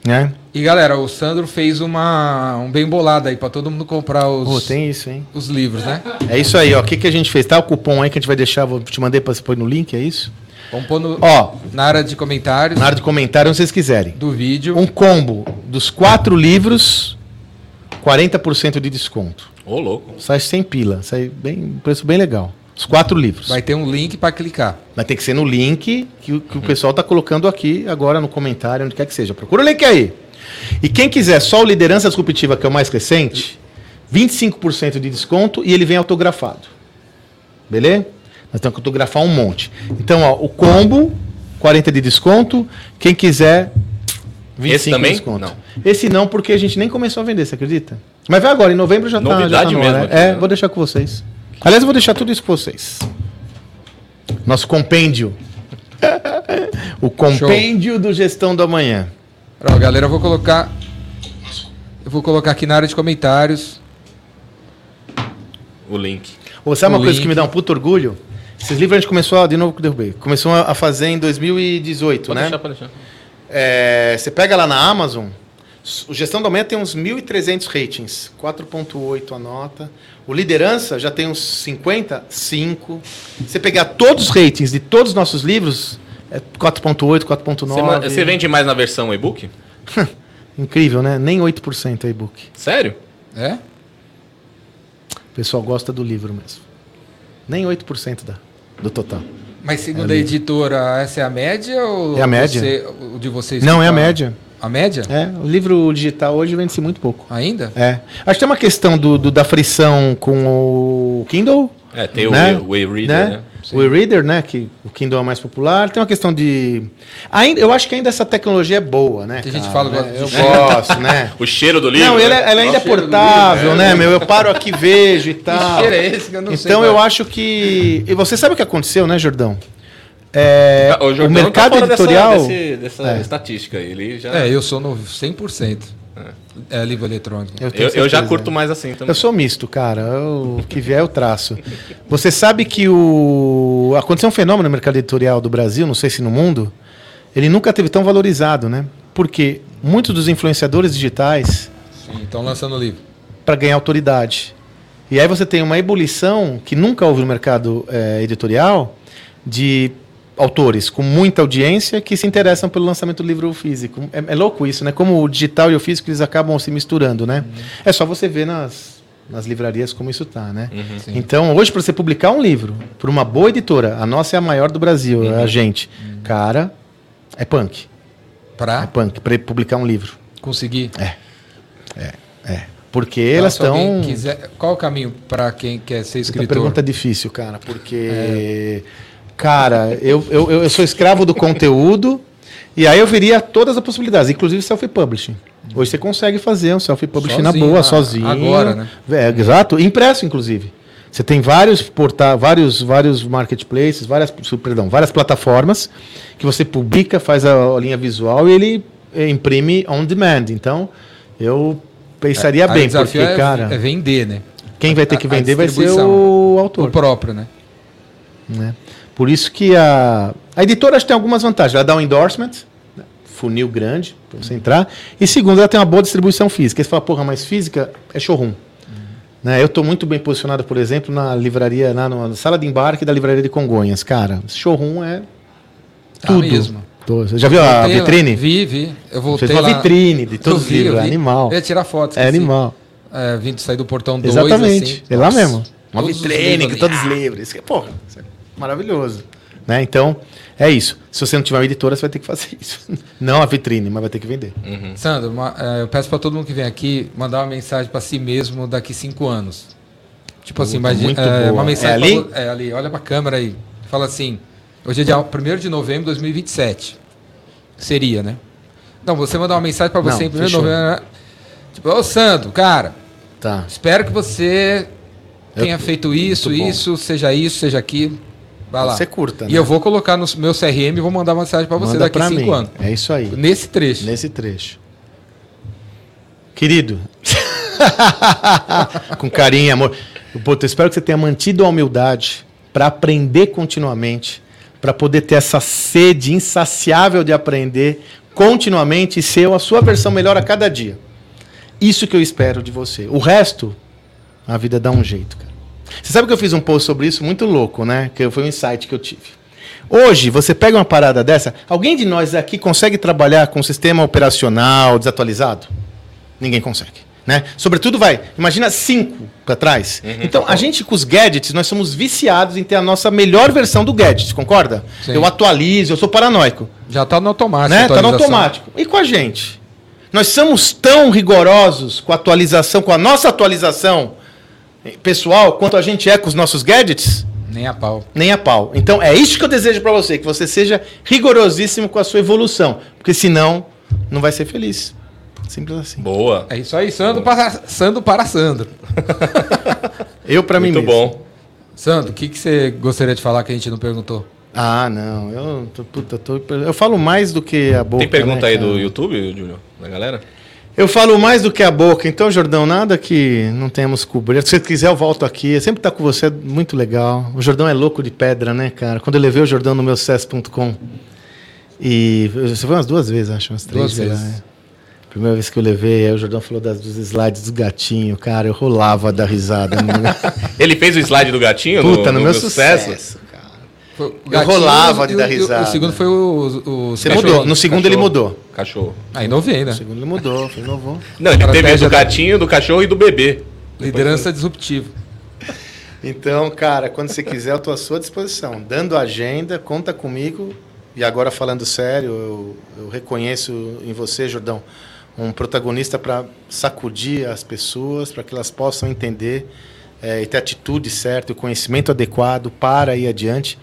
né? E galera, o Sandro fez uma um bem bolado aí pra todo mundo comprar os, Pô, tem isso, hein? os livros, né? É isso aí, ó. O que, que a gente fez? Tá o cupom aí que a gente vai deixar, vou te mandei para você pôr no link, é isso? Vamos pôr no, Ó, na área de comentários na área de comentário, se vocês quiserem. do vídeo. Um combo dos quatro livros, 40% de desconto. Ô, louco. Sai sem pila, sai bem, um preço bem legal. Os quatro livros. Vai ter um link pra clicar. Vai ter que ser no link que, o- que o pessoal está colocando aqui agora no comentário, onde quer que seja. Procura o link aí. E quem quiser só o Liderança Disruptiva, que é o mais recente, 25% de desconto e ele vem autografado. Beleza? Nós temos que autografar um monte. Então, ó, o combo, 40 de desconto. Quem quiser, 25 Esse também? de desconto. Não. Esse não, porque a gente nem começou a vender, você acredita? Mas vai agora, em novembro já Novidade tá no mesmo ar, aqui, É, né? vou deixar com vocês. Aliás, eu vou deixar tudo isso com vocês. Nosso compêndio. o compêndio do gestão do amanhã. Ó, galera, eu vou colocar. Eu vou colocar aqui na área de comentários. O link. Ou sabe O uma coisa link. que me dá um puto orgulho? Esses livros a gente começou, a, de novo que derrubei, começou a fazer em 2018, Pode né? deixar, pode deixar. É, você pega lá na Amazon, o Gestão do Amanhã tem uns 1.300 ratings, 4.8 a nota. O Liderança já tem uns 50, 5. Você pegar todos os ratings de todos os nossos livros, é 4.8, 4.9. Você, vende mais na versão e-book? Incrível, né? Nem 8% é e-book. Sério? É? O pessoal gosta do livro mesmo. Nem 8% da, do total. Mas segundo a editora, essa é a média ou É a média. você- o de vocês? Não, é a média. A média? É, o livro digital hoje vende-se muito pouco. Ainda? É. Acho que tem uma questão do, do- da frição com o Kindle. É, tem o né? o e-reader, né? né? O e-reader, né? Que o Kindle é mais popular. Tem uma questão de. Ainda, eu acho que ainda essa tecnologia é boa, né? Tem gente cara, que fala né? que Eu gosto, né? O cheiro do livro. Não, ele, né? é- ela ainda é do portável, livro, né, é. meu? Eu paro aqui, vejo e tal. cheiro é esse que eu não sei então eu é. acho que. E você sabe o que aconteceu, né, Jordão? É, Ah, o, Jordão mercado tá dessa- editorial. desse- dessa É. estatística. Ele já. É, eu sou no 100%. É, livro eletrônico. tenho eu, eu já curto mais assim também. Eu sou misto, cara. Eu- O que vier eu traço. Você sabe que o aconteceu um fenômeno no mercado editorial do Brasil, não sei se no mundo, ele nunca teve tão valorizado, né? Porque muitos dos influenciadores digitais Sim, estão lançando o livro. para ganhar autoridade. E aí você tem uma ebulição que nunca houve no mercado eh, editorial de autores com muita audiência que se interessam pelo lançamento do livro físico. É, é louco isso, né? Como o digital e o físico eles acabam se misturando, né? É só você ver nas, nas livrarias como isso tá, né? Sim. Então, hoje, para você publicar um livro por uma boa editora, a nossa é a maior do Brasil, é a gente. Cara, é punk. É Pra punk, para publicar um livro. conseguir. Porque Então, elas se alguém estão. quiser- Qual o caminho para quem quer ser Essa escritor? pergunta é difícil, cara, porque. Cara, eu, eu, eu sou escravo do conteúdo e aí eu veria todas as possibilidades, inclusive self-publishing. Hoje você consegue fazer um self-publishing na boa, a- sozinho. agora, né? É, exato, impresso, inclusive. Você tem vários porta vários, vários marketplaces, várias, perdão, várias plataformas que você publica, faz a, a linha visual e ele eh, imprime on demand. Então, eu pensaria o bem, porque, é, cara, é vender, né? quem vai ter que vender vai ser distribuição. o O autor. próprio, né? né? Por isso que a, a editora acho que tem algumas vantagens. Ela dá um endorsement, né? funil grande para você entrar. E segundo, ela tem uma boa distribuição física. Aí você fala, porra, mas física é showroom. Né? Eu estou muito bem posicionado, por exemplo, na livraria, na, na sala de embarque da livraria de Congonhas. Cara, showroom é Tá tudo. mesmo. Tô- Você já viu a Voltei vitrine? Vi, vi. Eu voltei Fez uma lá. vitrine de todos Eu os vi, livros. É animal. Eu ia tirar foto. É animal. É, vim de sair do portão 2, Exatamente. assim. é lá Nossa, mesmo. Uma todos os vitrine com ali. todos os livros. É maravilhoso. Né? Então, é isso. Se você não tiver uma editora, você vai ter que fazer isso. Não a vitrine, mas vai ter que vender. Sandro, uma- é, eu peço para todo mundo que vem aqui mandar uma mensagem para si mesmo daqui cinco anos. Tipo assim, imagina, muito é, boa. uma mensagem É pra ali? vo- é ali, olha para a câmera aí. Fala assim: Hoje é dia 1 de novembro de 2027. Seria, né? Não, você mandar uma mensagem para você Não, em 1 de novembro. né? Tipo, ô Sandro, cara, Tá. espero que você Eu- tenha feito isso, isso, seja isso, seja aquilo. Vai lá. Você curta, E né? eu vou colocar no meu CRM e vou mandar uma mensagem para você Manda daqui a cinco mim. anos. É isso aí. Nesse trecho. Nesse trecho. Querido, com carinho e amor. Puta, eu espero que você tenha mantido a humildade para aprender continuamente, para poder ter essa sede insaciável de aprender continuamente e ser a sua versão melhor a cada dia. Isso que eu espero de você. O resto, a vida dá um jeito, cara. Você sabe que eu fiz um post sobre isso muito louco, né? Que foi um insight que eu tive. Hoje, você pega uma parada dessa, alguém de nós aqui consegue trabalhar com um sistema operacional desatualizado? Ninguém consegue. Né? Sobretudo vai, imagina cinco para trás. então, a gente com os gadgets, nós somos viciados em ter a nossa melhor versão do gadget, concorda? Sim. Eu atualizo, eu sou paranoico. Já tá no automático. Né? Tá no automático. E com a gente? Nós somos tão rigorosos com a atualização, com a nossa atualização pessoal, quanto a gente é com os nossos gadgets? Nem a pau. Nem a pau. Então é isso que eu desejo para você, que você seja rigorosíssimo com a sua evolução, porque senão não vai ser feliz. Simples assim. Boa. É isso aí, Sandro para Sandro. Para Sandro. Eu para mim Muito mesmo. bom. Sandro, o que, que você gostaria de falar que a gente não perguntou? Ah, não. Eu, tô, puta, tô- eu falo mais do que a boca. Tem pergunta né, aí cara? do YouTube, Júlio? Da galera? Eu falo mais do que a boca. Então, Jordão, nada que não tenhamos cobrir. Se você quiser, eu volto aqui. Sempre tá com você, é muito legal. O Jordão é louco de pedra, né, cara? Quando eu levei o Jordão no meu sucesso.com. E você foi umas duas vezes, acho, umas três Duas lá, vezes. é. Primeira vez que eu levei, aí o Jordão falou das, dos slides do gatinho, cara, eu rolava da risada. no meu- Ele fez o slide do gatinho Puta, no, meu sucesso. cara. Foi Eu rolava de dar risada. O segundo foi o. o Você cachorro. mudou. No segundo ele Cachorro. mudou. Cachorro. Ah, inovei, né? No segundo ele mudou, foi inovou. Não, ele teve do gatinho, do cachorro e do bebê. Liderança disruptiva. Então, cara, quando você quiser, eu estou à sua disposição. Dando agenda, conta comigo. E agora, falando sério, eu, eu reconheço em você, Jordão, um protagonista para sacudir as pessoas, para que elas possam entender eh, e ter a atitude certa, o conhecimento adequado para ir adiante.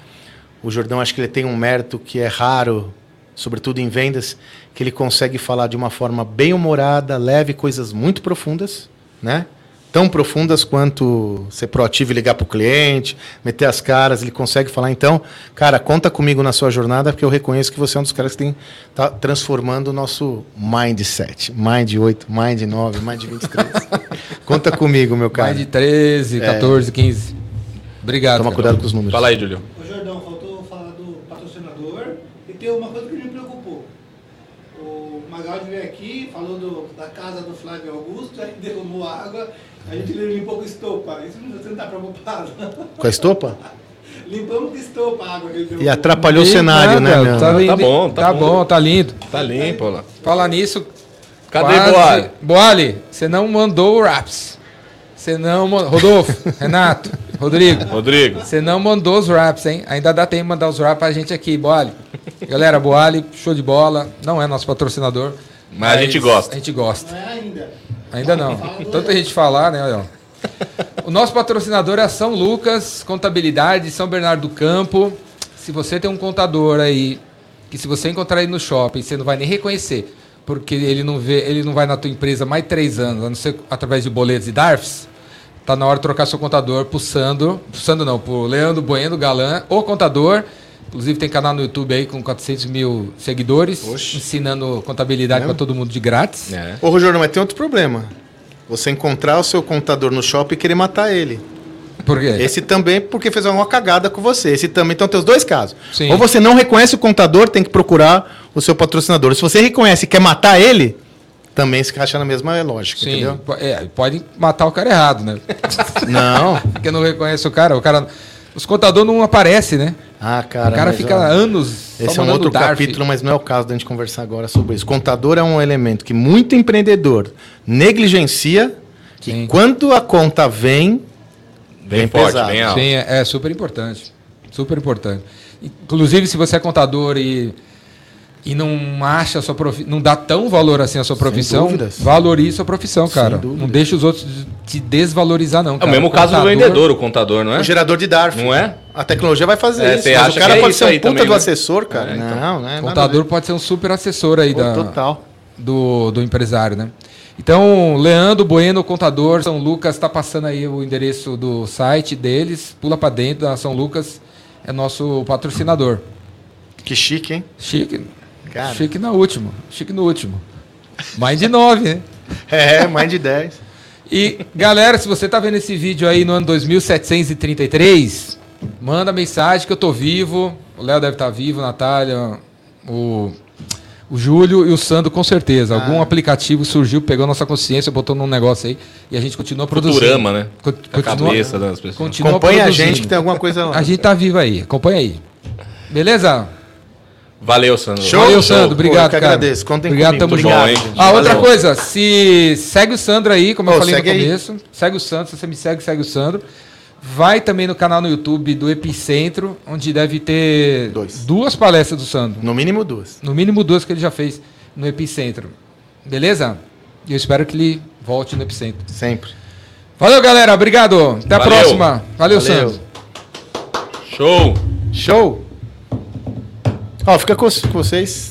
O Jordão, acho que ele tem um mérito que é raro, sobretudo em vendas, que ele consegue falar de uma forma bem humorada, leve coisas muito profundas, né? Tão profundas quanto ser proativo e ligar para o cliente, meter as caras, ele consegue falar. Então, cara, conta comigo na sua jornada, porque eu reconheço que você é um dos caras que tem tá transformando o nosso mindset. Mind 8, Mind 9, Mind 23. conta comigo, meu cara. Mais de 13, 14, 15. Obrigado. Toma cara. cuidado com os números. Fala aí, Júlio. Ô Jordão, faltou falar do patrocinador e tem uma coisa que me preocupou. O Magaldi veio aqui, falou do- da casa do Flávio Augusto, água, a gente limpou com estopa. Isso não, você não está preocupado? Com a estopa? Limpamos com estopa a água. E atrapalhou o Ih, cenário, né, meu? Tá, Tá bom, tá tá bom. bom, tá lindo. Tá limpo lá. Falar nisso. Cadê quase- Boali? Boali, você não mandou o raps. Você não mandou. Rodolfo, Renato, Rodrigo. Rodrigo. Você não mandou os raps, hein? Ainda dá tempo de mandar os raps pra gente aqui, Boali. Galera, Boali, show de bola. Não é nosso patrocinador. Mas a gente gosta. A gente gosta. Não é ainda. Ainda não. Tanta gente falar, né? Olha. O nosso patrocinador é a São Lucas Contabilidade, São Bernardo do Campo. Se você tem um contador aí, que se você encontrar ele no shopping, você não vai nem reconhecer, porque ele não vê, ele não vai na tua empresa mais três anos, a não ser através de boletos e DARFs, tá na hora de trocar seu contador pro Sandro, pro Sandro não, pro Leandro Bueno Galan, o contador. Inclusive tem canal no YouTube aí com 400 mil seguidores, ensinando contabilidade para todo mundo de grátis. É. Ô, Rogério, mas tem outro problema. Você encontrar o seu contador no shopping e querer matar ele. Por quê? Esse também porque fez uma cagada com você. Esse também. Então tem os dois casos. Sim. Ou você não reconhece o contador, tem que procurar o seu patrocinador. Se você reconhece e quer matar ele, também se encaixa na mesma lógica, Sim, entendeu? é, pode matar o cara errado, né? Não. Porque não reconhece o cara. O cara. Os contadores não aparecem, né? Ah, cara. o cara mas, fica ó, anos. só Esse é um outro DARF. capítulo, mas não é o caso da gente conversar agora sobre isso. Contador é um elemento que muito empreendedor negligencia Sim. e quando a conta vem, Bem Bem forte, pesado. bem alto. Sim, é, é super importante. Super importante. Inclusive, se você é contador e e não acha a sua profi... não dá tão valor assim à sua profissão, valorize sua profissão, cara. Não deixe os outros te desvalorizar não, É o cara. mesmo caso do Contador- vendedor, o contador, não é? O gerador de DARF. Não é? A tecnologia vai fazer É, isso. você Mas o cara é pode ser um puta também, do né? assessor, cara. É, então. Não, né? Contador pode ser um super assessor aí da Total. do, do empresário, né? Então, Leandro Bueno, contador, São Lucas, está passando aí o endereço do site deles. Pula para dentro da São Lucas, é nosso patrocinador. Que chique, hein? Chique. Cara. Chique no último. Chique no último. Mais de nove, né? É, mais de 10. E, galera, se você tá vendo esse vídeo aí no ano 2733, manda mensagem que eu tô vivo. O Léo deve estar vivo, a Natália, o, o Júlio e o Sandro com certeza. Algum aplicativo surgiu, pegou nossa consciência, botou num negócio aí e a gente continua produzindo. Futurama, né? Co- A cabeça das pessoas. continua Acompanha a produzindo. gente que tem alguma coisa lá. A gente tá vivo aí, acompanha aí. Beleza? Valeu, Sandro. Show, Valeu, show. Sandro. Pô, Obrigado, eu que cara. agradeço. Contem Obrigado, comigo. tamo Obrigado, junto. Ah, outra Valeu. coisa, se segue o Sandro aí, como eu falei no segue aí. começo, segue o Sandro, se você me segue, segue o Sandro. Vai também no canal no YouTube do Epicentro, onde deve ter Dois. duas palestras do Sandro. No mínimo duas. No mínimo duas que ele já fez no Epicentro. Beleza? E eu espero que ele volte no Epicentro. Sempre. Valeu, galera. Obrigado. Até a Valeu. próxima. Valeu, Valeu. Sandro. Show! Show! Ó, fica com com vocês.